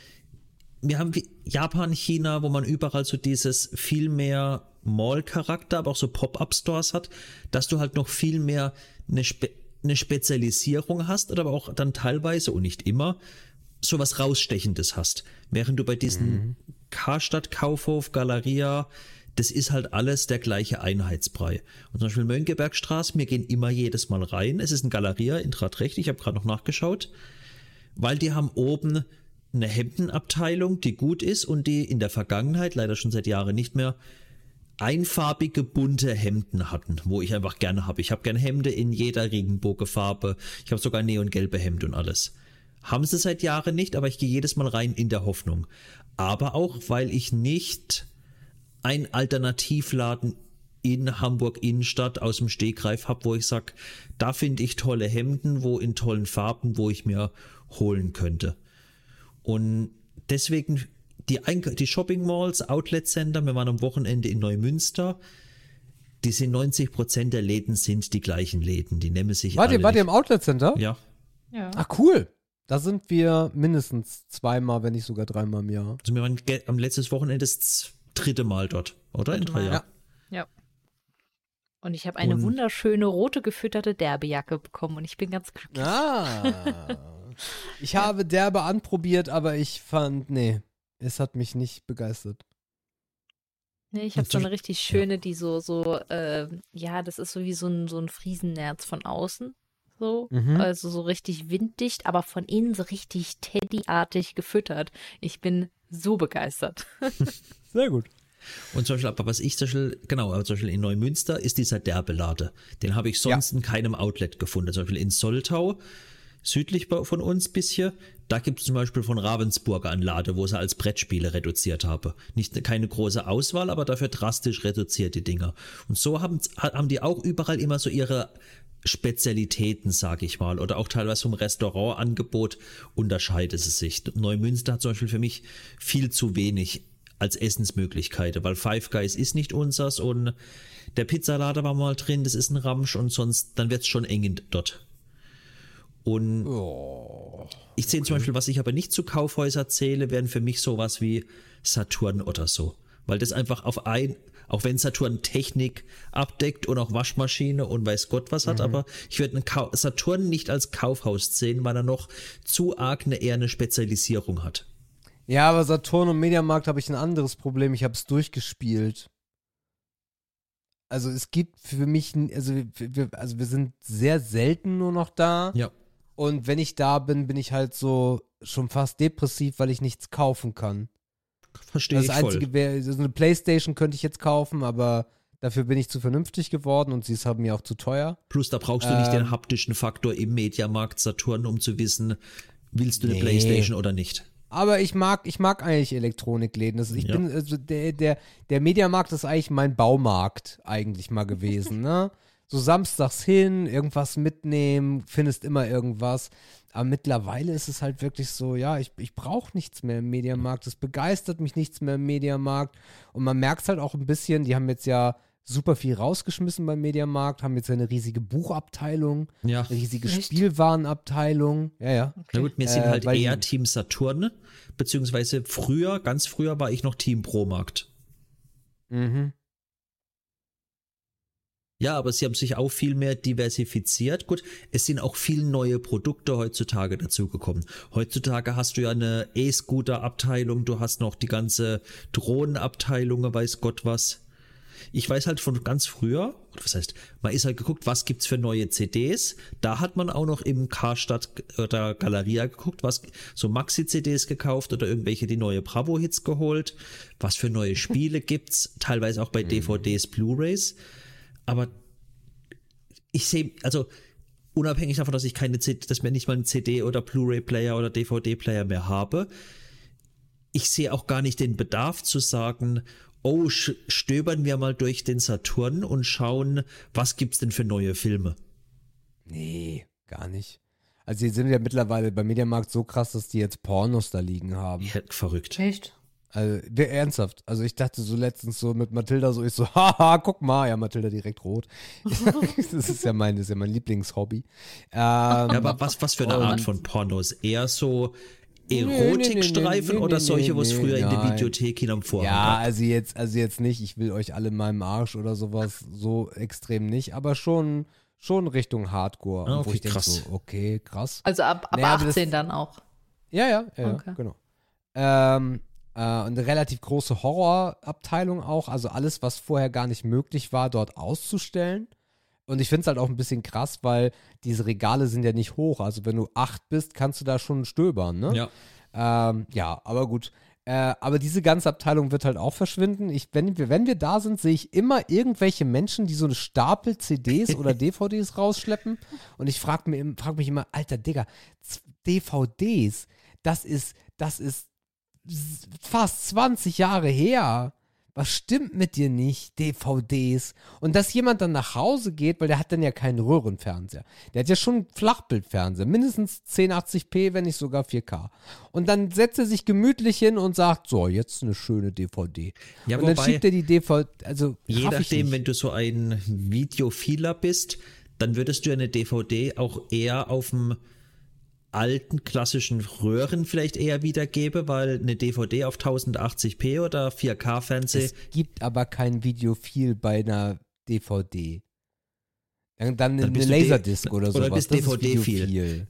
wir haben Japan, China, wo man überall so dieses viel mehr Mall-Charakter, aber auch so Pop-Up-Stores hat, dass du halt noch viel mehr eine, Spe eine Spezialisierung hast, oder aber auch dann teilweise und nicht immer so was Rausstechendes hast. Während du bei diesen Karstadt, Kaufhof, Galeria, das ist halt alles der gleiche Einheitsbrei. Und zum Beispiel Mönckebergstraße, wir gehen immer jedes Mal rein. Es ist ein Galeria in Tratrecht, ich habe gerade noch nachgeschaut, weil die haben oben eine Hemdenabteilung, die gut ist und die in der Vergangenheit, leider schon seit Jahren nicht mehr, einfarbige bunte Hemden hatten, wo ich einfach gerne habe. Ich habe gerne Hemde in jeder Regenbogenfarbe. Ich habe sogar neongelbe Hemden und alles. Haben sie seit Jahren nicht, aber ich gehe jedes Mal rein in der Hoffnung. Aber auch, weil ich nicht ein Alternativladen in Hamburg Innenstadt aus dem Stegreif habe, wo ich sage, da finde ich tolle Hemden, wo in tollen Farben, wo ich mir holen könnte. Und deswegen die, Eink die Shopping Malls, Outlet Center, wir waren am Wochenende in Neumünster, die sind 90 Prozent der Läden sind die gleichen Läden, die nehmen sich Wart ihr, wart ihr im Outlet Center? Ja, Ja. Ach, cool. Da sind wir mindestens zweimal, wenn nicht sogar dreimal im Jahr. also wir waren am letztes Wochenende das dritte Mal dort, oder? In drei. Jahren. Ja. Und ich habe eine Und- wunderschöne rote gefütterte Derbejacke bekommen und ich bin ganz glücklich. Ah. ich habe derbe anprobiert, aber ich fand, nee, es hat mich nicht begeistert. Nee, ich habe so eine richtig schöne, die so, so, äh, ja, das ist so wie so ein, so ein Friesennerz von außen. So. Mhm. Also so richtig winddicht, aber von innen so richtig Teddy-artig gefüttert. Ich bin so begeistert. Sehr gut. Und zum Beispiel, aber was ich zum Beispiel, genau, aber zum Beispiel in Neumünster ist dieser Derbelade. Den habe ich sonst in keinem Outlet gefunden. Zum Beispiel in Soltau, südlich von uns bis hier, da gibt es zum Beispiel von Ravensburger einen Lade, wo sie als Brettspiele reduziert habe. Nicht keine große Auswahl, aber dafür drastisch reduzierte Dinger. Und so haben, haben die auch überall immer so ihre Spezialitäten, sage ich mal, oder auch teilweise vom Restaurantangebot unterscheidet es sich. Neumünster hat zum Beispiel für mich viel zu wenig als Essensmöglichkeiten, weil Five Guys ist nicht unsers und der Pizzalader war mal drin, das ist ein Ramsch und sonst, dann wird es schon eng dort. Und ich sehe zum Beispiel, was ich aber nicht zu Kaufhäuser zähle, wären für mich sowas wie Saturn oder so. Weil das einfach auf ein, auch wenn Saturn Technik abdeckt und auch Waschmaschine und weiß Gott was hat, aber ich würde Saturn nicht als Kaufhaus sehen, weil er noch zu arg eine eher eine Spezialisierung hat. Ja, aber Saturn und Mediamarkt habe ich ein anderes Problem. Ich habe es durchgespielt. Also es gibt für mich, also wir, also wir sind sehr selten nur noch da. Ja. Und wenn ich da bin, bin ich halt so schon fast depressiv, weil ich nichts kaufen kann. Verstehe ich Das voll. Einzige wäre, so eine Playstation könnte ich jetzt kaufen, aber dafür bin ich zu vernünftig geworden und sie ist halt mir auch zu teuer. Plus, da brauchst du nicht den Ähm. haptischen Faktor im Mediamarkt Saturn, um zu wissen, willst du eine Nee. Playstation oder nicht. Aber ich mag, ich mag eigentlich Elektronikläden. Das, ich Ja. bin, also der, der, der Mediamarkt ist eigentlich mein Baumarkt eigentlich mal gewesen, ne? So samstags hin, irgendwas mitnehmen, findest immer irgendwas. Aber mittlerweile ist es halt wirklich so, ja, ich, ich brauche nichts mehr im Mediamarkt. Es begeistert mich nichts mehr im Mediamarkt. Und man merkt es halt auch ein bisschen, die haben jetzt ja super viel rausgeschmissen beim Mediamarkt, haben jetzt eine riesige Buchabteilung, Ja. eine riesige Echt? Spielwarenabteilung. Ja, ja. Na gut, wir sind Äh, halt eher Team Saturn, beziehungsweise früher, ganz früher war ich noch Team Pro-Markt. Mhm. Ja, aber sie haben sich auch viel mehr diversifiziert. Gut, es sind auch viele neue Produkte heutzutage dazugekommen. Heutzutage hast du ja eine E-Scooter-Abteilung, du hast noch die ganze Drohnenabteilung, weiß Gott was. Ich weiß halt von ganz früher, was heißt, man ist halt geguckt, was gibt's für neue CDs. Da hat man auch noch im Karstadt oder Galeria geguckt, was so Maxi-CDs gekauft oder irgendwelche die neue Bravo-Hits geholt. Was für neue Spiele gibt's, teilweise auch bei DVDs, Blu-rays. Aber ich sehe, also unabhängig davon, dass ich keine CD, dass mir nicht mal einen CD oder Blu-ray-Player oder DVD-Player mehr habe, ich sehe auch gar nicht den Bedarf zu sagen, oh, stöbern wir mal durch den Saturn und schauen, was gibt's denn für neue Filme. Nee, gar nicht. Also die sind ja mittlerweile beim Mediamarkt so krass, dass die jetzt Pornos da liegen haben. Ja, verrückt. Echt? Also wir- ernsthaft. Also ich dachte so letztens so mit Mathilda so, ich so, haha, guck mal. Ja, Mathilda direkt rot. das ist ja mein, das ist ja mein Lieblingshobby. Ähm, Ja, aber was, was für eine Und- Art von Pornos? Eher so Erotikstreifen nee, nee, oder nee, solche, wo es früher in der. Videothek hinterm Vorhang Ja, gab? also jetzt, also jetzt nicht, ich will euch alle in meinem Arsch oder sowas so extrem nicht, aber schon, schon Richtung Hardcore. Ah, Und wo okay, ich denke krass. so, okay, krass. Also ab, ab Naja, aber das- 18 dann auch. Ja, ja, ja, Okay. genau. Ähm, äh, und eine relativ große Horrorabteilung auch, also alles, was vorher gar nicht möglich war, dort auszustellen. Und ich finde es halt auch ein bisschen krass, weil diese Regale sind ja nicht hoch. Also wenn du acht bist, kannst du da schon stöbern, ne? Ja. Ähm, ja, aber gut. Äh, aber diese ganze Abteilung wird halt auch verschwinden. Ich, wenn, wir, wenn wir da sind, sehe ich immer irgendwelche Menschen, die so eine Stapel CDs oder DVDs rausschleppen. Und ich frage mich, frag mich immer, alter Digga, DVDs, das ist, das ist fast 20 Jahre her. Was stimmt mit dir nicht, DVDs? Und dass jemand dann nach Hause geht, weil der hat dann ja keinen Röhrenfernseher. Der hat ja schon Flachbildfernseher, mindestens 1080p, wenn nicht sogar 4K. Und dann setzt er sich gemütlich hin und sagt, so, jetzt eine schöne DVD. Ja, und dann wobei- schiebt er die DVD, also Je nachdem, wenn du so ein Videophiler bist, dann würdest du eine DVD auch eher auf dem alten klassischen Röhren vielleicht eher wiedergeben, weil eine DVD auf 1080p oder 4K-Fernseh, Es gibt aber kein Videophil bei einer DVD. Dann, dann eine Dann D- Laserdisc oder oder sowas. bist das ist DVD-Phil. Videophil.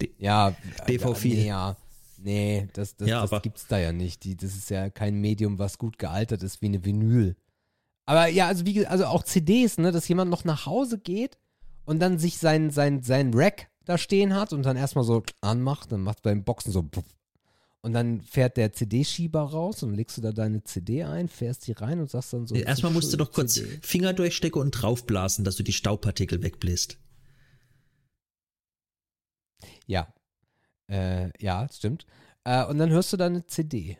D- Ja, DV-Phil. Nee, ja. Nee, das, das, Ja, das gibt's da ja nicht. Die, das ist ja kein Medium, was gut gealtert ist wie eine Vinyl. Aber ja, also wie also auch CDs, ne, dass jemand noch nach Hause geht und dann sich sein, sein, sein Rack da stehen hat und dann erstmal so anmacht, dann macht beim Boxen so und dann fährt der CD-Schieber raus und legst du da deine CD ein, fährst die rein und sagst dann so. erstmal so musst du doch kurz CD. Finger durchstecken und draufblasen, dass du die Staubpartikel wegbläst. Ja. Äh, ja, stimmt. Äh, und dann hörst du deine CD.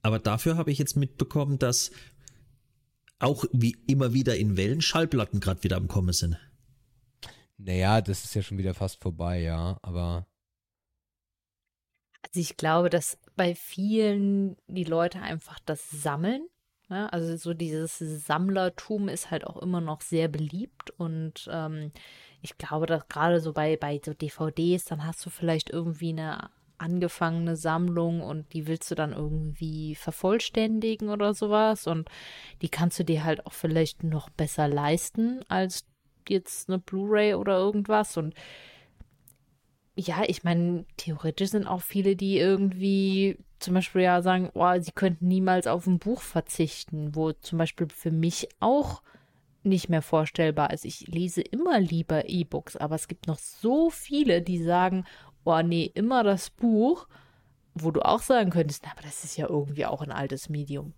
Aber dafür habe ich jetzt mitbekommen, dass auch wie immer wieder in Wellen Schallplatten gerade wieder am Kommen sind. Naja, das ist ja schon wieder fast vorbei, ja, aber Also ich glaube, dass bei vielen die Leute einfach das sammeln. Ja, also so dieses Sammlertum ist halt auch immer noch sehr beliebt und ähm, ich glaube, dass gerade so bei, bei so DVDs, dann hast du vielleicht irgendwie eine angefangene Sammlung und die willst du dann irgendwie vervollständigen oder sowas und die kannst du dir halt auch vielleicht noch besser leisten als jetzt eine Blu-ray oder irgendwas und ja, ich meine, theoretisch sind auch viele, die irgendwie zum Beispiel ja sagen, oh, sie könnten niemals auf ein Buch verzichten, wo zum Beispiel für mich auch nicht mehr vorstellbar ist. Ich lese immer lieber E-Books, aber es gibt noch so viele, die sagen, oh nee, immer das Buch, wo du auch sagen könntest, na, aber das ist ja irgendwie auch ein altes Medium.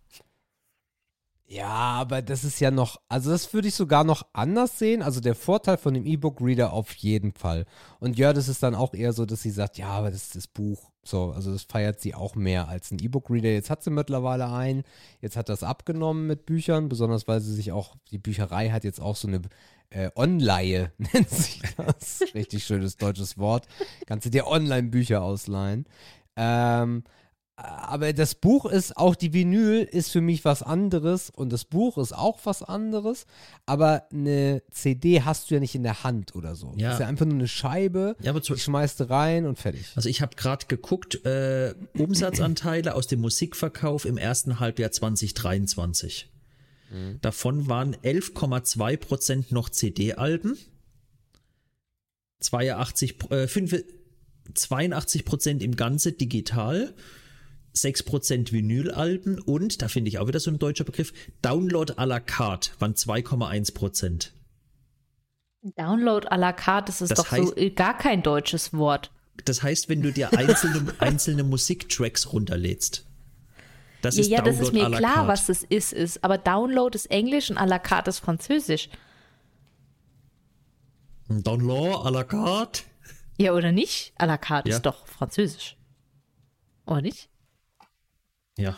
Ja, aber das ist ja noch, also das würde ich sogar noch anders sehen. Also der Vorteil von dem E-Book-Reader auf jeden Fall. Und ja, das ist dann auch eher so, dass sie sagt, ja, aber das ist das Buch. So, also das feiert sie auch mehr als ein E-Book-Reader. Jetzt hat sie mittlerweile einen. Jetzt hat das abgenommen mit Büchern, besonders weil sie sich auch, die Bücherei hat jetzt auch so eine äh, Online, nennt sich das. Richtig schönes deutsches Wort. Kannst du dir Online-Bücher ausleihen. Ähm, aber das Buch ist, auch die Vinyl ist für mich was anderes und das Buch ist auch was anderes, aber eine CD hast du ja nicht in der Hand oder so. Ja. Das ist ja einfach nur eine Scheibe, Ja, aber zu, die schmeißt du rein und fertig. Also ich habe gerade geguckt, äh, Umsatzanteile aus dem Musikverkauf im ersten Halbjahr 2023. Davon waren 11,2 Prozent noch CD-Alben, 82, äh, 5 82 Prozent im Ganze digital, 6 Prozent Vinylalben und, da finde ich auch wieder so ein deutscher Begriff, Download à la carte waren 2,1 Prozent. Download à la carte, das ist Das doch so heißt- äh, gar kein deutsches Wort. Das heißt, wenn du dir einzelne, einzelne Musiktracks runterlädst. Das Ja, ist ja, das ist mir la klar, carte. was das ist, ist. Aber Download ist Englisch und à la carte ist Französisch. Download à la carte. Ja, oder nicht? À la carte Ja. ist doch Französisch. Oder nicht? Ja.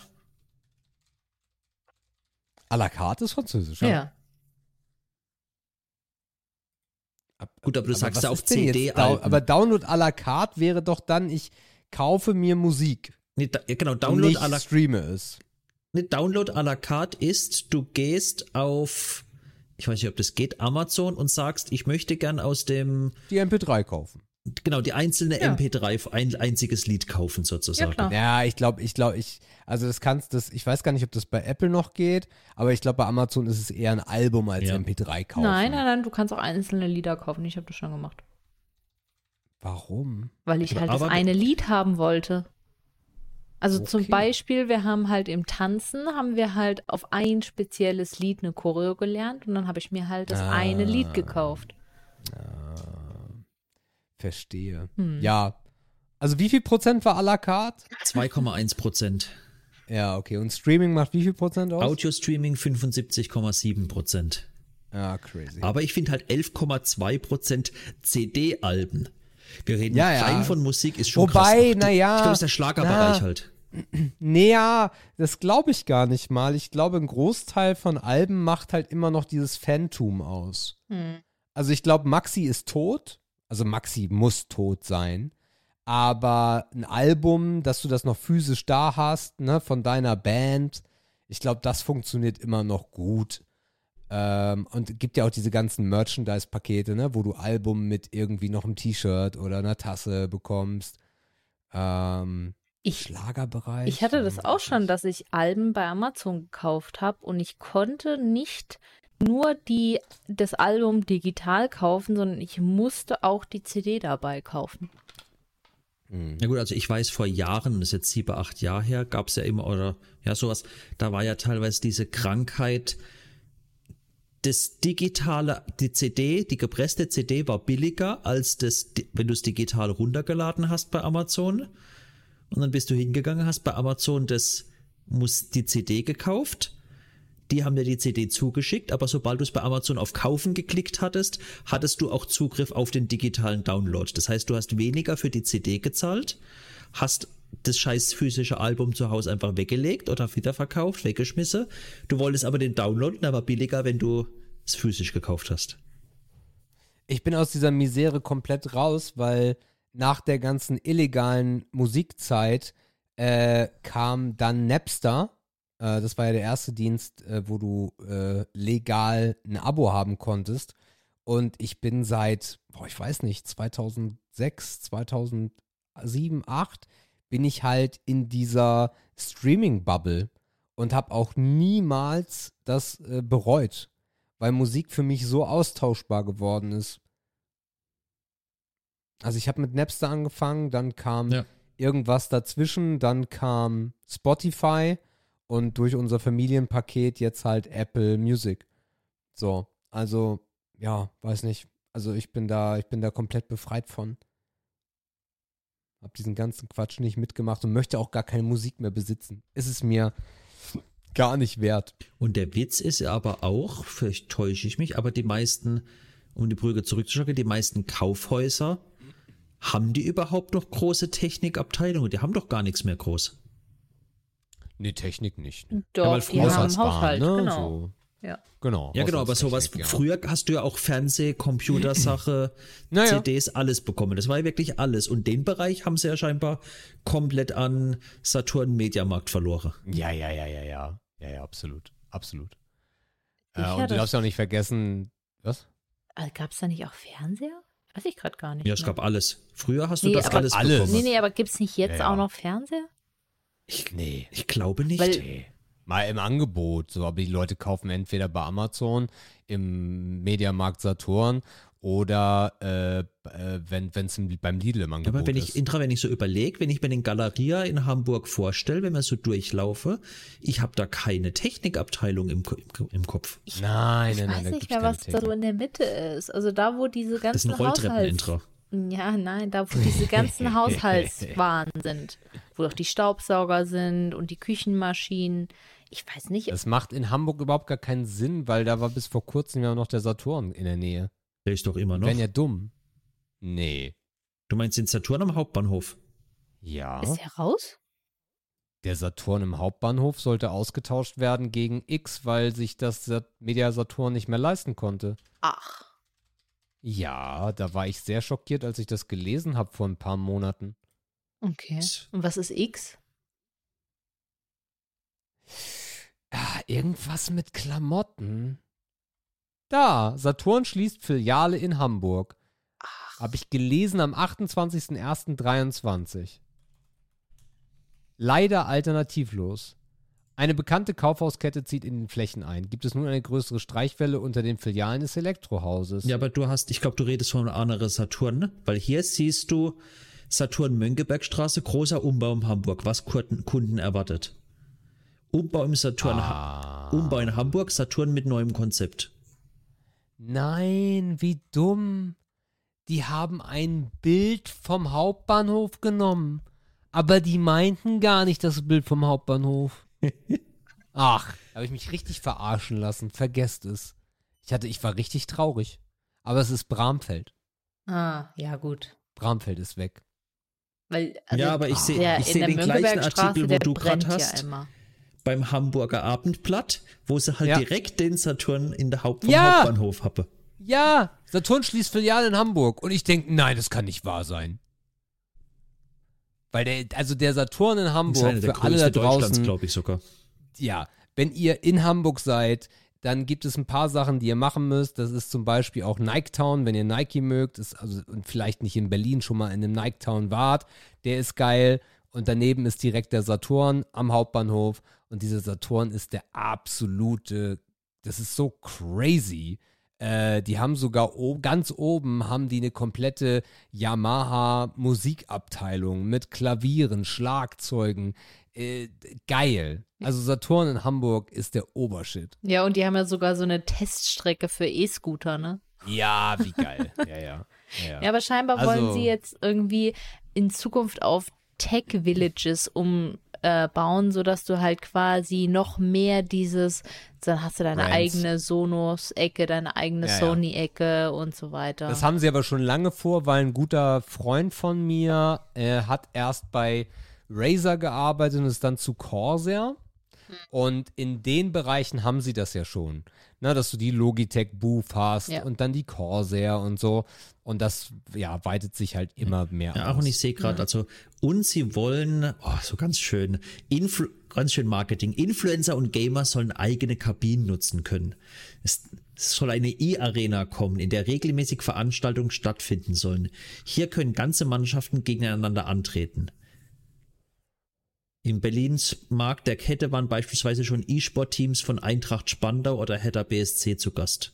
À la carte ist französisch. Ja. Ab- Gut, aber du sagst was ja auf CD. Dau- aber Download à la carte wäre doch dann, ich kaufe mir Musik nee, da, ja, genau, Download nicht à la, streame es. nee, Download à la carte ist, du gehst auf, ich weiß nicht, ob das geht, Amazon und sagst, ich möchte gern aus dem, Die MP3 kaufen. Genau, die einzelne Ja. MP3 ein einziges Lied kaufen sozusagen. Ja. Ja, ich glaube, ich glaube, ich, also das kannst das, ich weiß gar nicht, ob das bei Apple noch geht, aber ich glaube, bei Amazon ist es eher ein Album als Ja. MP3 kaufen. Nein, nein, nein, du kannst auch einzelne Lieder kaufen. Ich habe das schon gemacht. Warum? Weil ich halt Aber- das eine Lied haben wollte. Also zum Okay. Beispiel, wir haben halt im Tanzen, haben wir halt auf ein spezielles Lied eine Choreo gelernt und dann habe ich mir halt das eine Ah. Lied gekauft. Verstehe. Hm. Ja. Also wie viel Prozent war à la carte? 2,1 Prozent. Ja, okay. Und Streaming macht wie viel Prozent aus? Audio-Streaming 75,7 Prozent. Ja, crazy. Aber ich finde halt 11,2 Prozent CD-Alben. Wir reden Ja, ja. rein von Musik, ist schon Wobei, krass. na ja, Ich glaube, das ist der Schlagerbereich na. halt. Nee, ja, das glaube ich gar nicht mal. Ich glaube, ein Großteil von Alben macht halt immer noch dieses Phantom aus. Hm. Also ich glaube, Maxi ist tot. Also Maxi muss tot sein. Aber ein Album, dass du das noch physisch da hast, ne, von deiner Band, ich glaube, das funktioniert immer noch gut. Ähm, und gibt ja auch diese ganzen Merchandise-Pakete, ne, wo du Album mit irgendwie noch einem T-Shirt oder einer Tasse bekommst. Ähm, Ich, Schlagerbereich. ich hatte das auch schon, dass ich Alben bei Amazon gekauft habe und ich konnte nicht nur die, das Album digital kaufen, sondern ich musste auch die CD dabei kaufen. Hm. Ja gut, also ich weiß, vor Jahren, das ist jetzt sieben, acht Jahre her, gab es ja immer, oder ja, sowas, da war ja teilweise diese Krankheit, das digitale, die CD, die gepresste CD war billiger als das, wenn du es digital runtergeladen hast bei Amazon. Und dann bist du hingegangen, hast bei Amazon das, muss die CD gekauft. Die haben dir die CD zugeschickt, aber sobald du es bei Amazon auf Kaufen geklickt hattest, hattest du auch Zugriff auf den digitalen Download. Das heißt, du hast weniger für die CD gezahlt, hast das scheiß physische Album zu Hause einfach weggelegt oder wiederverkauft, weggeschmissen. Du wolltest aber den Download, der war billiger, wenn du es physisch gekauft hast. Ich bin aus dieser Misere komplett raus, weil nach der ganzen illegalen Musikzeit äh, kam dann Napster. Äh, das war ja der erste Dienst, äh, wo du äh, legal ein Abo haben konntest. Und ich bin seit, boah, ich weiß nicht, 2006, 2007, 2008 bin ich halt in dieser Streaming-Bubble und habe auch niemals das äh, bereut, weil Musik für mich so austauschbar geworden ist. Also ich habe mit Napster angefangen, dann kam Ja. irgendwas dazwischen, dann kam Spotify und durch unser Familienpaket jetzt halt Apple Music. So, also ja, weiß nicht. Also ich bin da, ich bin da komplett befreit von. Hab diesen ganzen Quatsch nicht mitgemacht und möchte auch gar keine Musik mehr besitzen. Ist es mir gar nicht wert. Und der Witz ist aber auch, vielleicht täusche ich mich, aber die meisten, um die Brücke zurückzuschlagen, die meisten Kaufhäuser, haben die überhaupt noch große Technikabteilungen? Die haben doch gar nichts mehr groß. Nee, Technik nicht. Doch, weil die haben Haushaltswaren, Haushalt, ne? genau. So, Ja. genau. Ja, genau, aber sowas, ja. früher hast du ja auch Fernseh, Computersache, Naja. CDs, alles bekommen. Das war ja wirklich alles. Und den Bereich haben sie ja scheinbar komplett an Saturn Mediamarkt verloren. Ja, ja, ja, ja, ja. Ja, ja, absolut. Absolut. Ich Äh, und du darfst ja auch nicht vergessen, was? Gab es da nicht auch Fernseher? Weiß ich gerade gar nicht. Ja, es mehr. gab alles. Früher hast du Nee, das aber- alles alles. bekommen. Nee, nee, aber gibt es nicht jetzt Ja, ja. auch noch Fernseher? Ich, Nee. ich glaube nicht. Weil- Nee. Mal im Angebot, so, aber die Leute kaufen entweder bei Amazon, im Mediamarkt Saturn oder äh, äh, wenn es beim Lidl im Angebot Aber wenn ist. ich, Intra, wenn ich so überlege, wenn ich mir den Galeria in Hamburg vorstelle, wenn man so durchlaufe, ich habe da keine Technikabteilung im, im, im Kopf. nein, Ich nein, nein, weiß da nicht mehr, was da so in der Mitte ist. Also da, wo diese Das sind ganzen Rolltreppen. Intra. Ja, nein, da, wo diese ganzen Haushaltswaren sind. Wo doch die Staubsauger sind und die Küchenmaschinen. Ich weiß nicht, Das macht in Hamburg überhaupt gar keinen Sinn, weil da war bis vor kurzem ja noch der Saturn in der Nähe. Der ist doch immer noch. Wären ja dumm. Nee. Du meinst den Saturn am Hauptbahnhof? Ja. ist der raus? Der Saturn im Hauptbahnhof sollte ausgetauscht werden gegen X, weil sich das Media Saturn nicht mehr leisten konnte. Ach. Ja, da war ich sehr schockiert, als ich das gelesen habe vor ein paar Monaten. Okay. Und was ist X? Ah, irgendwas mit Klamotten. Da, Saturn schließt Filiale in Hamburg. Habe ich gelesen am 28.01.23. Leider alternativlos. Eine bekannte Kaufhauskette zieht in den Flächen ein. Gibt es nun eine größere Streichwelle unter den Filialen des Elektrohauses? Ja, aber du hast, ich glaube, du redest von einer anderen Saturn, ne? Weil hier siehst du Saturn Mönckebergstraße, großer Umbau in Hamburg, was Kunden, Kunden erwartet. Umbau im Saturn, Ah. Umbau in Hamburg, Saturn mit neuem Konzept. Nein, wie dumm. Die haben ein Bild vom Hauptbahnhof genommen. Aber die meinten gar nicht das Bild vom Hauptbahnhof. Ach, habe ich mich richtig verarschen lassen. Vergesst es. Ich hatte, ich war richtig traurig. Aber es ist Bramfeld. Ah, ja, gut. Bramfeld ist weg. Weil, also Ja, aber ich sehe ich seh den gleichen Artikel, wo du gerade ja hast, immer. beim Hamburger Abendblatt, wo sie halt Ja. direkt den Saturn in der Haupt vom Ja. Hauptbahnhof haben. Ja, Saturn schließt Filiale in Hamburg. Und ich denke, nein, das kann nicht wahr sein. Weil der, also der Saturn in Hamburg, für alle da draußen, glaube ich sogar. ja, wenn ihr in Hamburg seid, dann gibt es ein paar Sachen, die ihr machen müsst. Das ist zum Beispiel auch Nike Town, wenn ihr Nike mögt, ist also und vielleicht nicht in Berlin schon mal in einem Nike Town wart, der ist geil. Und daneben ist direkt der Saturn am Hauptbahnhof. Und dieser Saturn ist der absolute, das ist so crazy. Äh, die haben sogar ganz oben haben die eine komplette Yamaha Musikabteilung mit Klavieren, Schlagzeugen. Äh, geil. Also Saturn in Hamburg ist der Obershit. Ja, und die haben ja sogar so eine Teststrecke für E-Scooter, ne? Ja, wie geil. ja, ja. ja, Ja, aber scheinbar Also- wollen sie jetzt irgendwie in Zukunft auf Tech-Villages umbauen, sodass du halt quasi noch mehr dieses, dann hast du deine Brands. eigene Sonos-Ecke, deine eigene Ja, ja. Sony-Ecke und so weiter. Das haben sie aber schon lange vor, weil ein guter Freund von mir äh, hat erst bei Razer gearbeitet und ist dann zu Corsair. Und in den Bereichen haben sie das ja schon. Na, dass du die Logitech Booth hast Ja. und dann die Corsair und so. Und das ja, weitet sich halt immer mehr Ja, aus. auch und ich sehe gerade, also, und sie wollen, oh, so ganz schön, Influ ganz schön Marketing. Influencer und Gamer sollen eigene Kabinen nutzen können. Es, es soll eine E-Arena kommen, in der regelmäßig Veranstaltungen stattfinden sollen. Hier können ganze Mannschaften gegeneinander antreten. Im Berlins Markt der Kette waren beispielsweise schon E-Sport-Teams von Eintracht Spandau oder Hertha BSC zu Gast.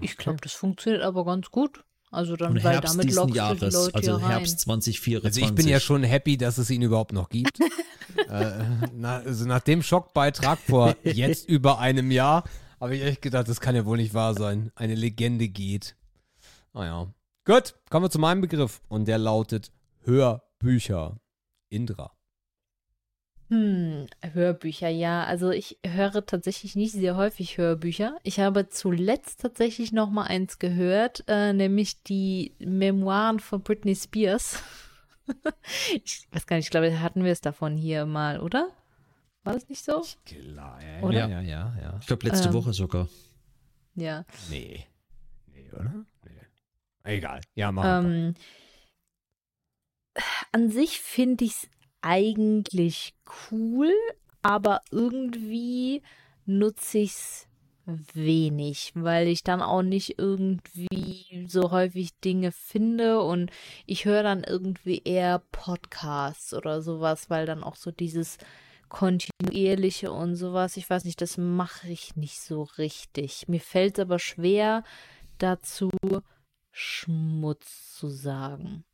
ich glaube, das funktioniert aber ganz gut. Also dann, Und weil Herbst damit diesen die Jahres, Leute also. Herbst 2024. Also ich bin ja schon happy, dass es ihn überhaupt noch gibt. äh, na, also nach dem Schockbeitrag vor jetzt über einem Jahr habe ich echt gedacht, das kann ja wohl nicht wahr sein. Eine Legende geht. Naja. Gut, kommen wir zu meinem Begriff. Und der lautet Hörbücher. Indra. Hm, Hörbücher, ja. Also ich höre tatsächlich nicht sehr häufig Hörbücher. Ich habe zuletzt tatsächlich noch mal eins gehört, äh, nämlich die Memoiren von Britney Spears. ich weiß gar nicht, ich glaube, hatten wir es davon hier mal, oder? War das nicht so? Klar, ja, Oder? ja, ja, ja. Ich glaube, letzte Ähm, Woche sogar. Ja. Nee. Nee, oder? Nee. Egal. Ja, mach einfach. Ähm, an sich finde ich es eigentlich cool, aber irgendwie nutze ich es wenig, weil ich dann auch nicht irgendwie so häufig Dinge finde und ich höre dann irgendwie eher Podcasts oder sowas, weil dann auch so dieses kontinuierliche und sowas, ich weiß nicht, das mache ich nicht so richtig. Mir fällt es aber schwer dazu, Schmutz zu sagen.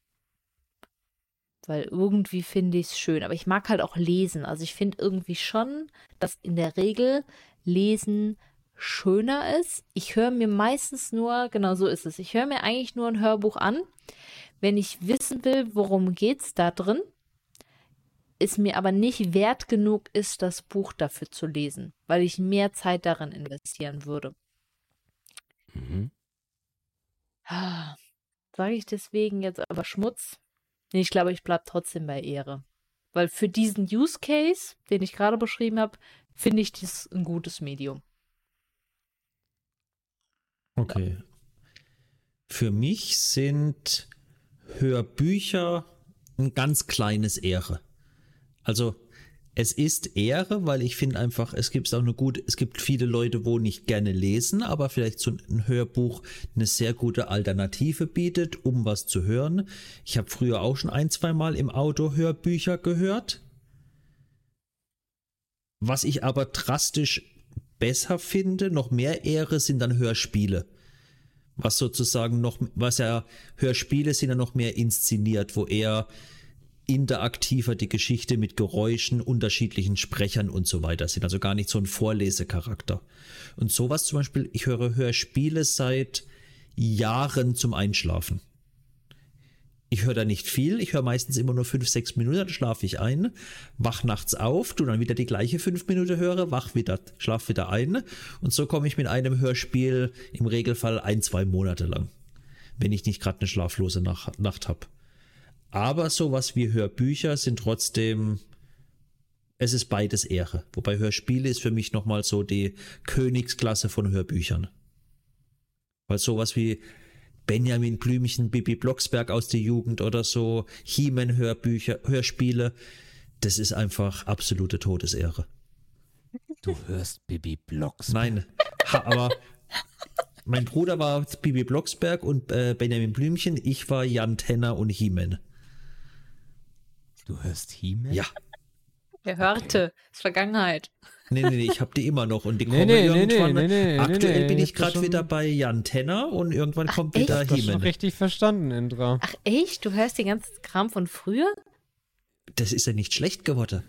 Weil irgendwie finde ich es schön. Aber ich mag halt auch lesen. Also ich finde irgendwie schon, dass in der Regel Lesen schöner ist. Ich höre mir meistens nur, genau so ist es. Ich höre mir eigentlich nur ein Hörbuch an, wenn ich wissen will, worum geht's da drin, es mir aber nicht wert genug ist, das Buch dafür zu lesen, weil ich mehr Zeit darin investieren würde. Mhm. Ah, Sage ich deswegen jetzt aber Schmutz? Nee, ich glaube, ich bleibe trotzdem bei Ehre. Weil für diesen Use Case, den ich gerade beschrieben habe, finde ich das ein gutes Medium. Okay. Für mich sind Hörbücher ein ganz kleines Ehre. Also Es ist Ehre, weil ich finde einfach, es gibt auch eine gute, es gibt viele Leute, wo nicht gerne lesen, aber vielleicht so ein Hörbuch eine sehr gute Alternative bietet, um was zu hören. Ich habe früher auch schon ein, zwei Mal im Auto Hörbücher gehört. Was ich aber drastisch besser finde, noch mehr Ehre sind dann Hörspiele. Was sozusagen noch, was ja, Hörspiele sind ja noch mehr inszeniert, wo eher interaktiver die Geschichte mit Geräuschen, unterschiedlichen Sprechern und so weiter sind. Also gar nicht so ein Vorlesecharakter. Und sowas zum Beispiel, ich höre Hörspiele seit Jahren zum Einschlafen. Ich höre da nicht viel, ich höre meistens immer nur fünf, sechs Minuten, dann schlafe ich ein, wach nachts auf, tu dann wieder die gleiche fünf Minuten höre, wach wieder, schlaf wieder ein. Und so komme ich mit einem Hörspiel im Regelfall ein, zwei Monate lang. Wenn ich nicht gerade eine schlaflose Nacht, Nacht habe. Aber sowas wie Hörbücher sind trotzdem, es ist beides Ehre. Wobei Hörspiele ist für mich nochmal so die Königsklasse von Hörbüchern. Weil sowas wie Benjamin Blümchen, Bibi Blocksberg aus der Jugend oder so, He-Man Hörbücher, Hörspiele, das ist einfach absolute Todesehre. Du hörst Bibi Blocks. Nein, ha, aber mein Bruder war Bibi Blocksberg und äh, Benjamin Blümchen, ich war Jan Tenner und He-Man. Du hörst He-Man? Ja. Er hörte, ist Vergangenheit. Nee, nee, nee, ich hab die immer noch und die Nee, kommen nee, nee, irgendwann. nee, nee, nee, Aktuell nee, bin ich gerade wieder bei Jan Tenner und irgendwann kommt echt? wieder Das ist schon He-Man. richtig verstanden, Indra. Ach echt? Du hörst den ganzen Kram von früher? Das ist ja nicht schlecht geworden.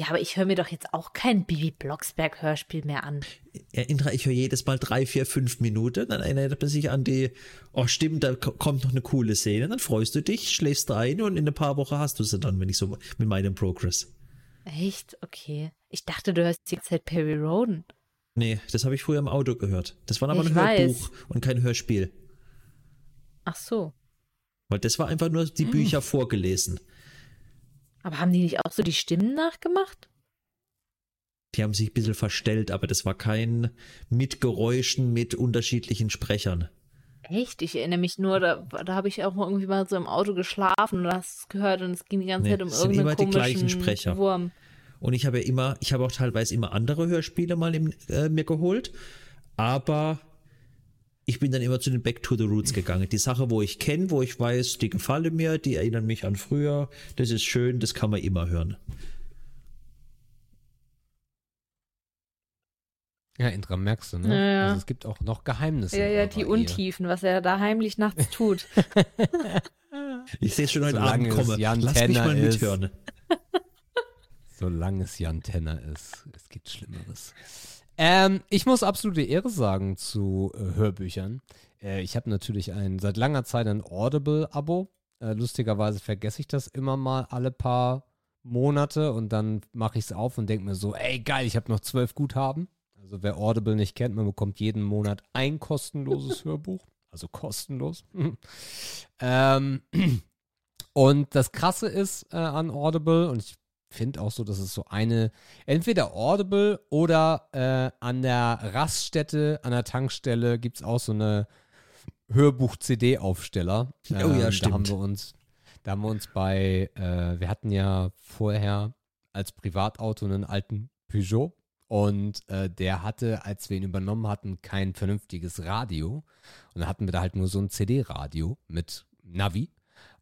Ja, aber ich höre mir doch jetzt auch kein Bibi Blocksberg Hörspiel mehr an. Ja, Indra, ich höre jedes Mal drei, vier, fünf Minuten, dann erinnert man sich an die, oh stimmt, da ko- kommt noch eine coole Szene, dann freust du dich, schläfst ein und in ein paar Wochen hast du sie dann, wenn ich so mit meinem Progress. Echt? Okay. Ich dachte, du hörst die ganze Zeit Perry Roden. Nee, das habe ich früher im Auto gehört. Das war aber Ich ein weiß. Hörbuch und kein Hörspiel. Ach so. Weil das war einfach nur die Bücher vorgelesen. Aber haben die nicht auch so die Stimmen nachgemacht? Die haben sich ein bisschen verstellt, aber das war kein mit Geräuschen, mit unterschiedlichen Sprechern. Echt? Ich erinnere mich nur, da, da habe ich auch mal irgendwie mal so im Auto geschlafen und hast es gehört und es ging die ganze Nee, Zeit um irgendeinen immer die gleichen komischen Sprecher. Wurm. Und ich habe ja immer, ich habe auch teilweise immer andere Hörspiele mal im, äh, mir geholt, aber ich bin dann immer zu den Back to the Roots gegangen. Die Sache, wo ich kenne, wo ich weiß, die gefallen mir, die erinnern mich an früher, das ist schön, das kann man immer hören. Ja, Indra, merkst du, ne? Ja, ja. Also es gibt auch noch Geheimnisse. Ja, ja, die. Untiefen, was er da heimlich nachts tut. Ich sehe schon heute Abend komme. Jan Lass mich Tenner mal ist. mithören. Solange es Jan Tenner ist. Es gibt Schlimmeres. Ähm, ich muss absolute Ehre sagen zu äh, Hörbüchern. Äh, ich habe natürlich ein, seit langer Zeit ein Audible-Abo. Äh, lustigerweise vergesse ich das immer mal alle paar Monate und dann mache ich es auf und denke mir so, ey geil, ich habe noch zwölf Guthaben. Also wer Audible nicht kennt, man bekommt jeden Monat ein kostenloses Hörbuch. Also kostenlos. ähm, und das Krasse ist äh, an Audible, und ich finde auch so, dass es so eine, entweder Audible oder äh, an der Raststätte, an der Tankstelle gibt es auch so eine Hörbuch-CD-Aufsteller. Oh ja, Da haben stimmt. wir uns, da haben wir uns bei, äh, wir hatten ja vorher als Privatauto einen alten Peugeot und äh, der hatte, als wir ihn übernommen hatten, kein vernünftiges Radio. Und dann hatten wir da halt nur so ein CD-Radio mit Navi.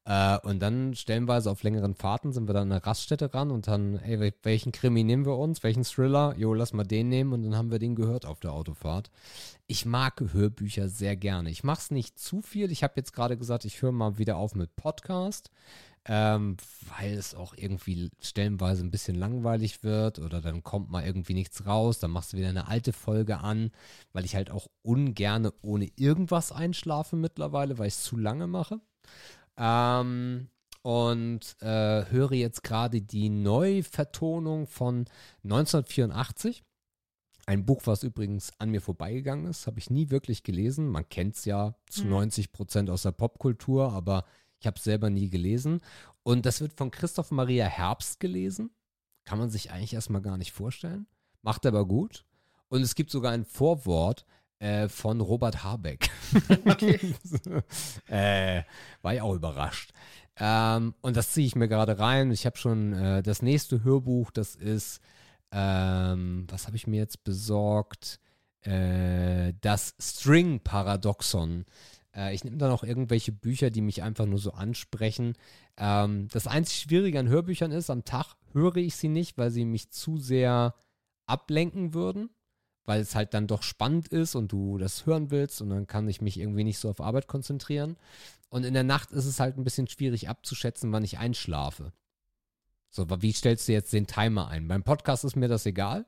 Äh, und dann stellenweise auf längeren Fahrten sind wir dann an eine Raststätte ran und dann, ey, wel- welchen Krimi nehmen wir uns? Welchen Thriller? Jo, lass mal den nehmen und dann haben wir den gehört auf der Autofahrt. Ich mag Hörbücher sehr gerne. Ich mache es nicht zu viel. Ich habe jetzt gerade gesagt, ich höre mal wieder auf mit Podcast, ähm, weil es auch irgendwie stellenweise ein bisschen langweilig wird oder dann kommt mal irgendwie nichts raus, dann machst du wieder eine alte Folge an, weil ich halt auch ungerne ohne irgendwas einschlafe mittlerweile, weil ich es zu lange mache. Ähm, und äh, höre jetzt gerade die Neuvertonung von 1984. Ein Buch, was übrigens an mir vorbeigegangen ist, habe ich nie wirklich gelesen. Man kennt es ja zu Mhm. 90 Prozent aus der Popkultur, aber ich habe es selber nie gelesen. Und das wird von Christoph Maria Herbst gelesen. Kann man sich eigentlich erstmal gar nicht vorstellen. Macht aber gut. Und es gibt sogar ein Vorwort äh, von Robert Habeck. äh, war ich auch überrascht. Ähm, und das ziehe ich mir gerade rein. Ich habe schon äh, das nächste Hörbuch, das ist, ähm, was habe ich mir jetzt besorgt? Äh, das String-Paradoxon. Äh, ich nehme da noch irgendwelche Bücher, die mich einfach nur so ansprechen. Ähm, das einzig Schwierige an Hörbüchern ist, am Tag höre ich sie nicht, weil sie mich zu sehr ablenken würden, weil es halt dann doch spannend ist und du das hören willst und dann kann ich mich irgendwie nicht so auf Arbeit konzentrieren. Und in der Nacht ist es halt ein bisschen schwierig abzuschätzen, wann ich einschlafe. So, wie stellst du jetzt den Timer ein? Beim Podcast ist mir das egal.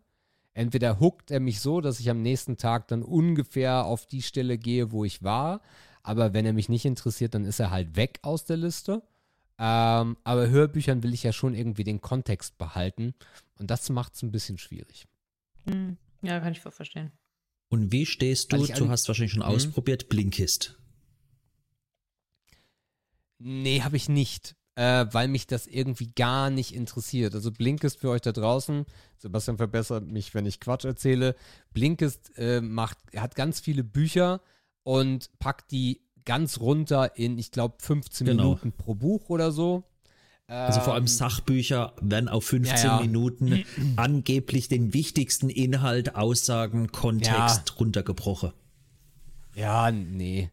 Entweder huckt er mich so, dass ich am nächsten Tag dann ungefähr auf die Stelle gehe, wo ich war. Aber wenn er mich nicht interessiert, dann ist er halt weg aus der Liste. Ähm, aber Hörbüchern will ich ja schon irgendwie den Kontext behalten. Und das macht es ein bisschen schwierig. Hm. Ja, kann ich voll verstehen. Und wie stehst du, du hast wahrscheinlich schon Mhm. ausprobiert, Blinkist. Nee, habe ich nicht. Äh, weil mich das irgendwie gar nicht interessiert. Also Blinkist für euch da draußen. Sebastian verbessert mich, wenn ich Quatsch erzähle. Blinkist äh, macht, hat ganz viele Bücher und packt die ganz runter in, ich glaube, 15 Genau. Minuten pro Buch oder so. Also vor allem Ähm, Sachbücher werden auf 15 Ja, ja. Minuten angeblich den wichtigsten Inhalt, Aussagen, Kontext runtergebrochen. Ja, nee.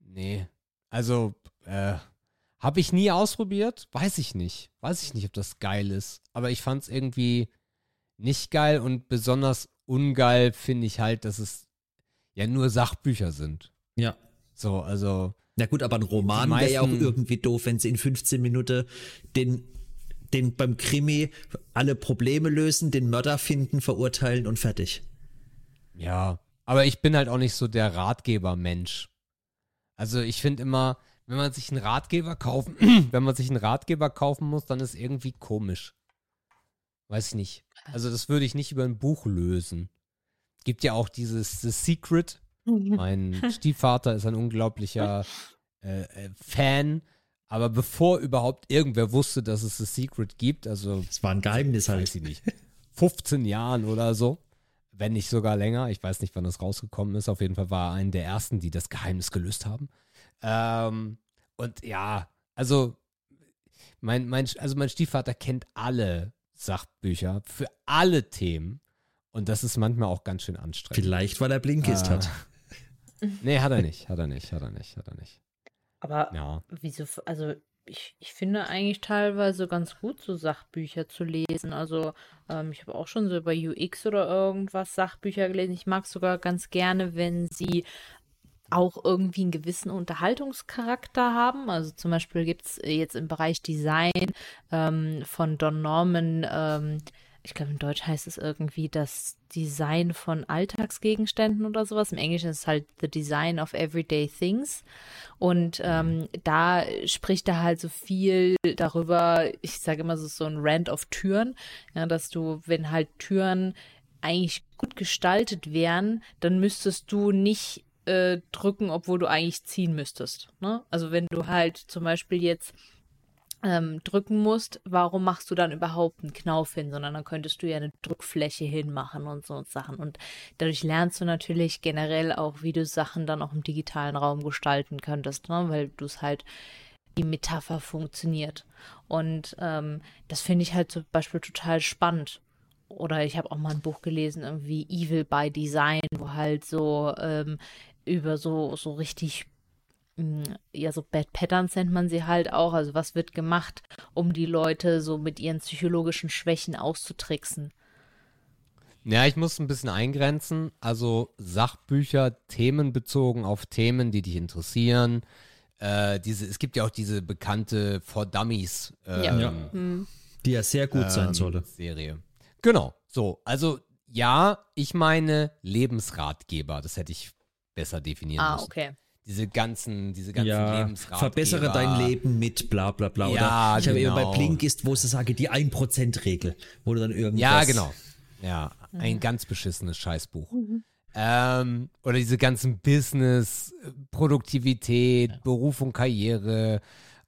Nee. Also, äh, habe ich nie ausprobiert. Weiß ich nicht. Weiß ich nicht, ob das geil ist. Aber ich fand es irgendwie nicht geil und besonders ungeil finde ich halt, dass es ja nur Sachbücher sind. Ja. So, also, Na gut, aber ein Roman wäre ja auch irgendwie doof, wenn sie in 15 Minuten den, den beim Krimi alle Probleme lösen, den Mörder finden, verurteilen und fertig. ja. Aber ich bin halt auch nicht so der Ratgeber-Mensch. Also ich finde immer, wenn man sich einen Ratgeber kaufen, wenn man sich einen Ratgeber kaufen muss, dann ist irgendwie komisch. Weiß ich nicht. Also das würde ich nicht über ein Buch lösen. Gibt ja auch dieses The Secret. Mein Stiefvater ist ein unglaublicher äh, äh, Fan. Aber bevor überhaupt irgendwer wusste, dass es The Secret gibt, also Das war ein Geheimnis weiß halt. ich nicht, 15 Jahren oder so, wenn nicht sogar länger. Ich weiß nicht, wann das rausgekommen ist. Auf jeden Fall war er einer der ersten, die das Geheimnis gelöst haben. Ähm, und ja, also mein, mein, also mein Stiefvater kennt alle Sachbücher für alle Themen. Und das ist manchmal auch ganz schön anstrengend. Vielleicht, weil er Blinkist Ah. hat. Nee, hat er nicht, hat er nicht, hat er nicht, hat er nicht. Aber Ja. wieso, also ich, ich finde eigentlich teilweise ganz gut, so Sachbücher zu lesen. Also ähm, ich habe auch schon so über UX oder irgendwas Sachbücher gelesen. Ich mag sogar ganz gerne, wenn sie auch irgendwie einen gewissen Unterhaltungscharakter haben. Also zum Beispiel gibt es jetzt im Bereich Design ähm, von Don Norman, ähm, ich glaube in Deutsch heißt es irgendwie das Design von Alltagsgegenständen oder sowas. Im Englischen ist es halt The Design of Everyday Things. Und ähm, da spricht er halt so viel darüber, ich sage immer so, so ein Rant auf Türen, ja, dass du, wenn halt Türen eigentlich gut gestaltet wären, dann müsstest du nicht äh, drücken, obwohl du eigentlich ziehen müsstest. Ne? Also wenn du halt zum Beispiel jetzt ähm, drücken musst, warum machst du dann überhaupt einen Knauf hin, sondern dann könntest du ja eine Drückfläche hinmachen und so Sachen. Und dadurch lernst du natürlich generell auch, wie du Sachen dann auch im digitalen Raum gestalten könntest, ne? weil du es halt die Metapher funktioniert. Und ähm, das finde ich halt zum Beispiel total spannend. Oder ich habe auch mal ein Buch gelesen, irgendwie Evil by Design, wo halt so ähm, über so, so richtig, ja, so Bad Patterns nennt man sie halt auch. Also was wird gemacht, um die Leute so mit ihren psychologischen Schwächen auszutricksen. Ja, ich muss ein bisschen eingrenzen. Also Sachbücher, themenbezogen auf Themen, die dich interessieren. Äh, diese, es gibt ja auch diese bekannte For Dummies ähm, Ja. Ja. Hm. Die ja sehr gut sein ähm, solle. Serie. Genau. So, also ja, ich meine Lebensratgeber. Das hätte ich besser definieren Ah, müssen. okay. Diese ganzen, diese ganzen Ja, Lebensratgeber. verbessere dein Leben mit bla bla bla. Ja, Oder ich habe eben bei genau. Blinkist, wo sie sage, die 1%-Regel, wo du dann irgendwas... Ja, genau. Ja, ein ganz beschissenes Scheißbuch. Ähm, oder diese ganzen Business, äh, Produktivität, Beruf und Karriere.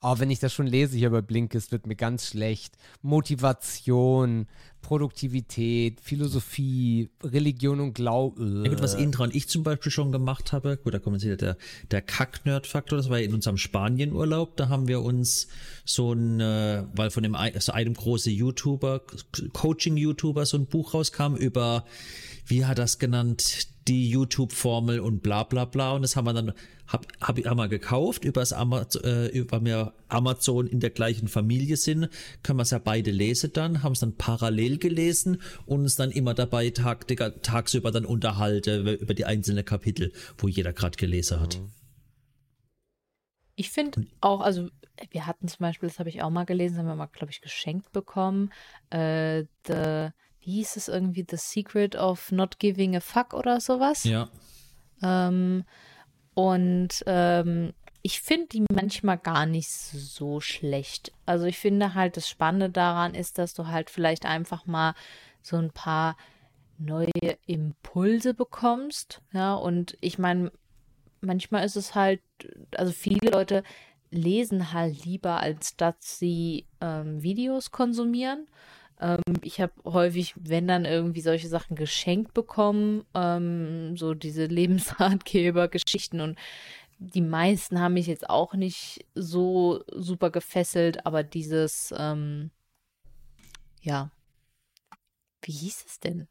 Oh, wenn ich das schon lese hier bei Blinkist, wird mir ganz schlecht. Motivation, Produktivität, Philosophie, Religion und Glaube. Ja gut, was Indra und ich zum Beispiel schon gemacht habe, gut, da kommt jetzt wieder der, der Kack-Nerd-Faktor, das war in unserem Spanienurlaub, da haben wir uns so ein, äh, weil von dem, also einem großen YouTuber, Coaching-YouTuber, so ein Buch rauskam über, wie hat das genannt, die YouTube-Formel und bla bla bla. Und das haben wir dann, hab, hab, haben wir gekauft, übers Amazon, äh, über mir Amazon in der gleichen Familie sind, können wir es ja beide lesen dann, haben es dann parallel gelesen und uns dann immer dabei tag, tagsüber dann unterhalten über die einzelnen Kapitel, wo jeder gerade gelesen hat. Ich finde auch, also wir hatten zum Beispiel, das habe ich auch mal gelesen, haben wir mal, glaube ich, geschenkt bekommen, äh, the wie hieß es irgendwie, The Secret of Not Giving a Fuck oder sowas. Ja. Ähm, und ähm, ich finde die manchmal gar nicht so schlecht. Also ich finde halt, das Spannende daran ist, dass du halt vielleicht einfach mal so ein paar neue Impulse bekommst. Ja, und ich meine, manchmal ist es halt, also viele Leute lesen halt lieber, als dass sie ähm, Videos konsumieren. Ähm, ich habe häufig, wenn dann irgendwie solche Sachen geschenkt bekommen, ähm, so diese Lebensratgeber-Geschichten und die meisten haben mich jetzt auch nicht so super gefesselt, aber dieses, ja, wie hieß es denn?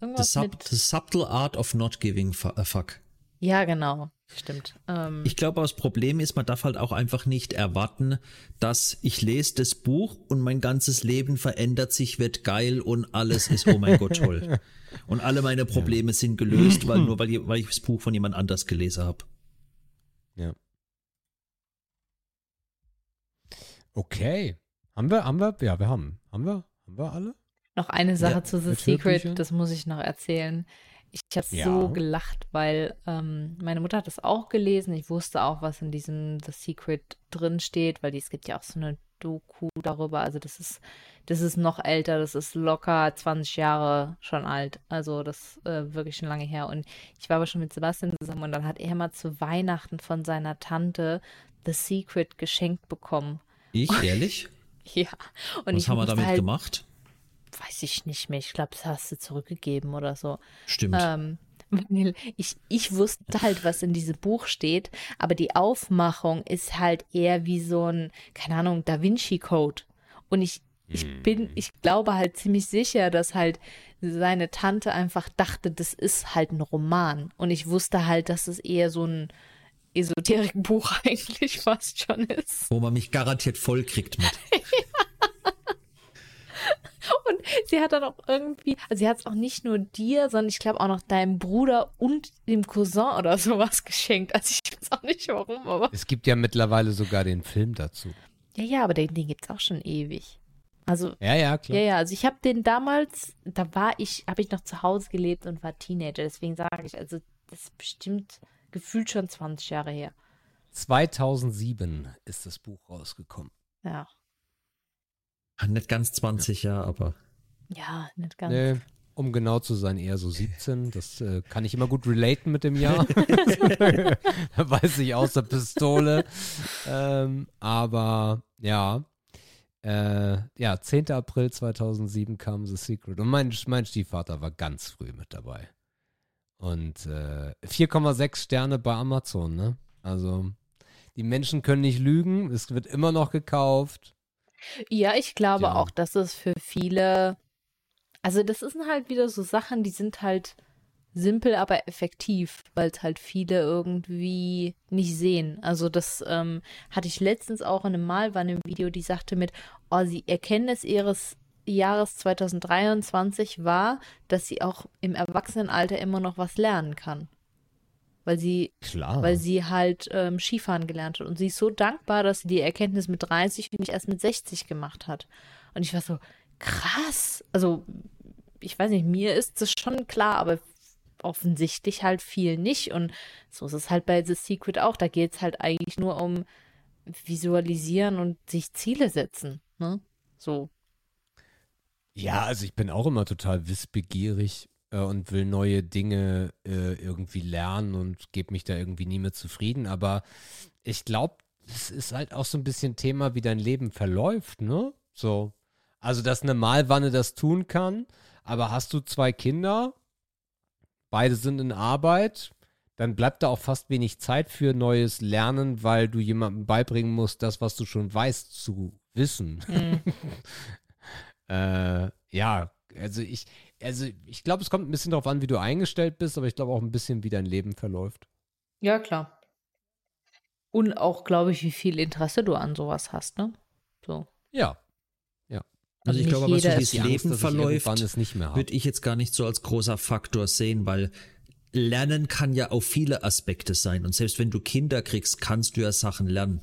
The, sub, the, subtle art of not giving a fuck. Ja, genau. Stimmt. Ähm. Ich glaube, das Problem ist, man darf halt auch einfach nicht erwarten, dass ich lese das Buch und mein ganzes Leben verändert sich, wird geil und alles ist, oh mein Gott, toll. Und alle meine Probleme ja. sind gelöst, weil nur weil, weil ich das Buch von jemand anders gelesen habe. Ja. Okay. Haben wir, haben wir, ja, wir haben. Haben wir, haben wir alle? Noch eine Sache ja, zu The Secret, das muss ich noch erzählen. Ich habe ja. so gelacht, weil ähm, meine Mutter hat das auch gelesen. Ich wusste auch, was in diesem The Secret drin steht, weil es gibt ja auch so eine Doku darüber. Also das ist, das ist noch älter, das ist locker 20 Jahre schon alt. Also das ist äh, wirklich schon lange her. Und ich war aber schon mit Sebastian zusammen und dann hat er mal zu Weihnachten von seiner Tante The Secret geschenkt bekommen. Ich, ehrlich? ja. Und was haben wir damit halt, gemacht? Weiß ich nicht mehr. Ich glaube, das hast du zurückgegeben oder so. Stimmt. Ähm, ich, ich wusste halt, was in diesem Buch steht, aber die Aufmachung ist halt eher wie so ein, keine Ahnung, Da Vinci Code. Und ich, ich hm. bin, ich glaube halt ziemlich sicher, dass halt seine Tante einfach dachte, das ist halt ein Roman. Und ich wusste halt, dass es eher so ein Esoterikbuch eigentlich fast schon ist. Wo man mich garantiert voll kriegt mit. Sie hat dann auch irgendwie, also sie hat es auch nicht nur dir, sondern ich glaube auch noch deinem Bruder und dem Cousin oder sowas geschenkt. Also ich weiß auch nicht warum, aber. Es gibt ja mittlerweile sogar den Film dazu. Ja, ja, aber den, den gibt es auch schon ewig. Also, ja, ja, klar. Ja, ja, also ich habe den damals, da war ich, habe ich noch zu Hause gelebt und war Teenager. Deswegen sage ich, also das ist bestimmt gefühlt schon 20 Jahre her. 2007 ist das Buch rausgekommen. Ja. Nicht ganz 20 ja. Jahre, aber. Ja, nicht ganz. Nee, um genau zu sein, eher so 17. Das äh, kann ich immer gut relaten mit dem Jahr. da weiß ich aus der Pistole. Ähm, aber ja. Äh, ja, 10. April 2007 kam The Secret. Und mein, mein Stiefvater war ganz früh mit dabei. Und äh, 4,6 Sterne bei Amazon, ne? Also, die Menschen können nicht lügen. Es wird immer noch gekauft. Ja, ich glaube ja. auch, dass es für viele, also das sind halt wieder so Sachen, die sind halt simpel, aber effektiv, weil es halt viele irgendwie nicht sehen. Also das ähm, hatte ich letztens auch in einem Mal bei einem Video, die sagte mit, oh, sie Erkenntnis ihres Jahres 2023 war, dass sie auch im Erwachsenenalter immer noch was lernen kann weil sie, Klar. weil sie halt ähm, Skifahren gelernt hat. Und sie ist so dankbar, dass sie die Erkenntnis mit 30 und nicht erst mit 60 gemacht hat. Und ich war so, krass. Also, ich weiß nicht, mir ist das schon klar, aber offensichtlich halt viel nicht. Und so ist es halt bei The Secret auch. Da geht es halt eigentlich nur um Visualisieren und sich Ziele setzen. Ne? So. Ja, also ich bin auch immer total wissbegierig äh, und will neue Dinge äh, irgendwie lernen und gebe mich da irgendwie nie mehr zufrieden. Aber ich glaube, es ist halt auch so ein bisschen Thema, wie dein Leben verläuft, ne? So. Also, dass eine Malwanne das tun kann, aber hast du zwei Kinder, beide sind in Arbeit, dann bleibt da auch fast wenig Zeit für neues Lernen, weil du jemandem beibringen musst, das, was du schon weißt, zu wissen. Mhm. äh, ja, also ich, also ich glaube, es kommt ein bisschen darauf an, wie du eingestellt bist, aber ich glaube auch ein bisschen, wie dein Leben verläuft. Ja, klar. Und auch, glaube ich, wie viel Interesse du an sowas hast, ne? So. Ja. Also ich nicht glaube aber, so wie das Leben Angst, verläuft, irgendwann es nicht mehr habe. würde ich jetzt gar nicht so als großer Faktor sehen, weil Lernen kann ja auf viele Aspekte sein. Und selbst wenn du Kinder kriegst, kannst du ja Sachen lernen.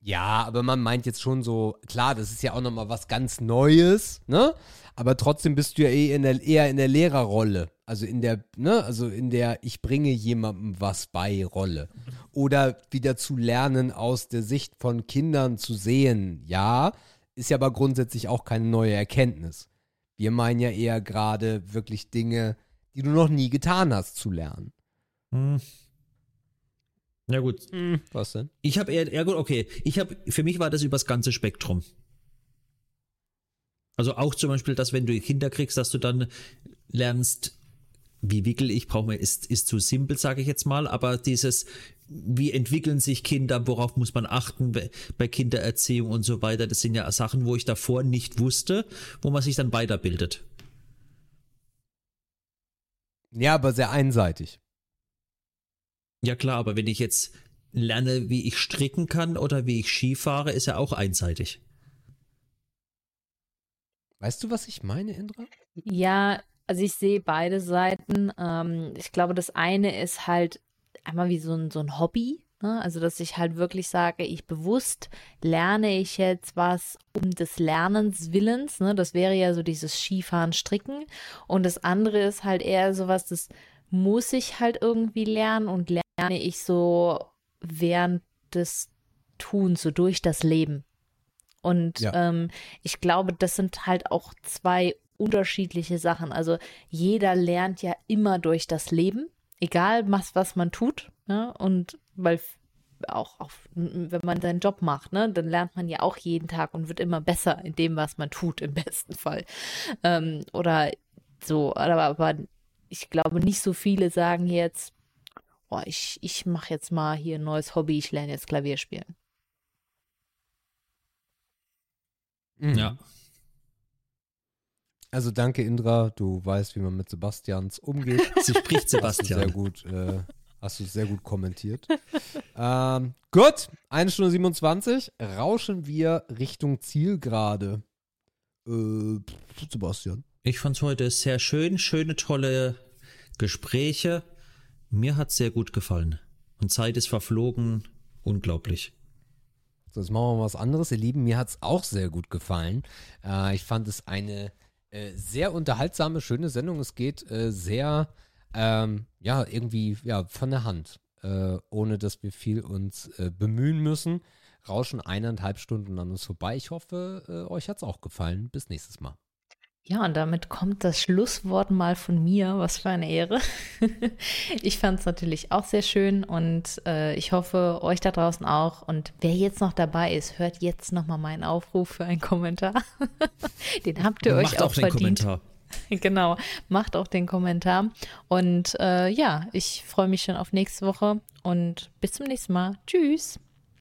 Ja, aber man meint jetzt schon so, klar, das ist ja auch nochmal was ganz Neues, ne? Aber trotzdem bist du ja eh in der, eher in der Lehrerrolle. Also in der, ne, also in der ich bringe jemandem was bei Rolle. Oder wieder zu lernen, aus der Sicht von Kindern zu sehen, ja, ist ja aber grundsätzlich auch keine neue Erkenntnis. Wir meinen ja eher gerade wirklich Dinge, die du noch nie getan hast, zu lernen. Hm. Ja gut, Was denn? ich habe eher, ja gut, okay, ich habe, für mich war das übers ganze Spektrum. Also auch zum Beispiel, dass wenn du Kinder kriegst, dass du dann lernst, wie wickel ich, brauche mir, ist, ist zu simpel, sage ich jetzt mal, aber dieses, wie entwickeln sich Kinder, worauf muss man achten bei, bei Kindererziehung und so weiter, das sind ja Sachen, wo ich davor nicht wusste, wo man sich dann weiterbildet. Ja, aber sehr einseitig. Ja klar, aber wenn ich jetzt lerne, wie ich stricken kann oder wie ich Ski fahre, ist ja auch einseitig. Weißt du, was ich meine, Indra? Ja, also ich sehe beide Seiten. Ähm, ich glaube, das eine ist halt einmal wie so ein, so ein Hobby. Ne? Also, dass ich halt wirklich sage, ich bewusst lerne ich jetzt was um des Lernens Willens. Ne? Das wäre ja so dieses Skifahren, Stricken. Und das andere ist halt eher sowas, das muss ich halt irgendwie lernen und lerne ich so während des Tuns, so durch das Leben. Und Ja. ähm, ich glaube, das sind halt auch zwei unterschiedliche Sachen. Also jeder lernt ja immer durch das Leben, egal was, was man tut. Ne? Und weil auch, auch wenn man seinen Job macht, ne, dann lernt man ja auch jeden Tag und wird immer besser in dem, was man tut, im besten Fall. Ähm, oder so, aber, aber ich glaube, nicht so viele sagen jetzt, oh, ich, ich mache jetzt mal hier ein neues Hobby, ich lerne jetzt Klavier spielen. Mhm. Ja. Also danke, Indra. Du weißt, wie man mit Sebastians umgeht. Sie spricht du sehr Sebastian. gut, äh, hast du sehr gut kommentiert. ähm, gut, eine Stunde 27. Rauschen wir Richtung Zielgerade. Äh, Sebastian. Ich fand's heute sehr schön, schöne, tolle Gespräche. Mir hat's sehr gut gefallen. Und Zeit ist verflogen. Unglaublich. So, jetzt machen wir mal was anderes. Ihr Lieben, mir hat es auch sehr gut gefallen. Äh, ich fand es eine äh, sehr unterhaltsame, schöne Sendung. Es geht äh, sehr, ähm, ja, irgendwie ja, von der Hand, äh, ohne dass wir viel uns äh, bemühen müssen. Rauschen eineinhalb Stunden an uns vorbei. Ich hoffe, äh, euch hat es auch gefallen. Bis nächstes Mal. Ja, und damit kommt das Schlusswort mal von mir. Was für eine Ehre. ich fand es natürlich auch sehr schön und äh, ich hoffe, euch da draußen auch. Und wer jetzt noch dabei ist, hört jetzt nochmal meinen Aufruf für einen Kommentar. den habt ihr Und euch macht auch, auch den verdient. Kommentar. Genau, macht auch den Kommentar. Und äh, ja, ich freue mich schon auf nächste Woche und bis zum nächsten Mal. Tschüss.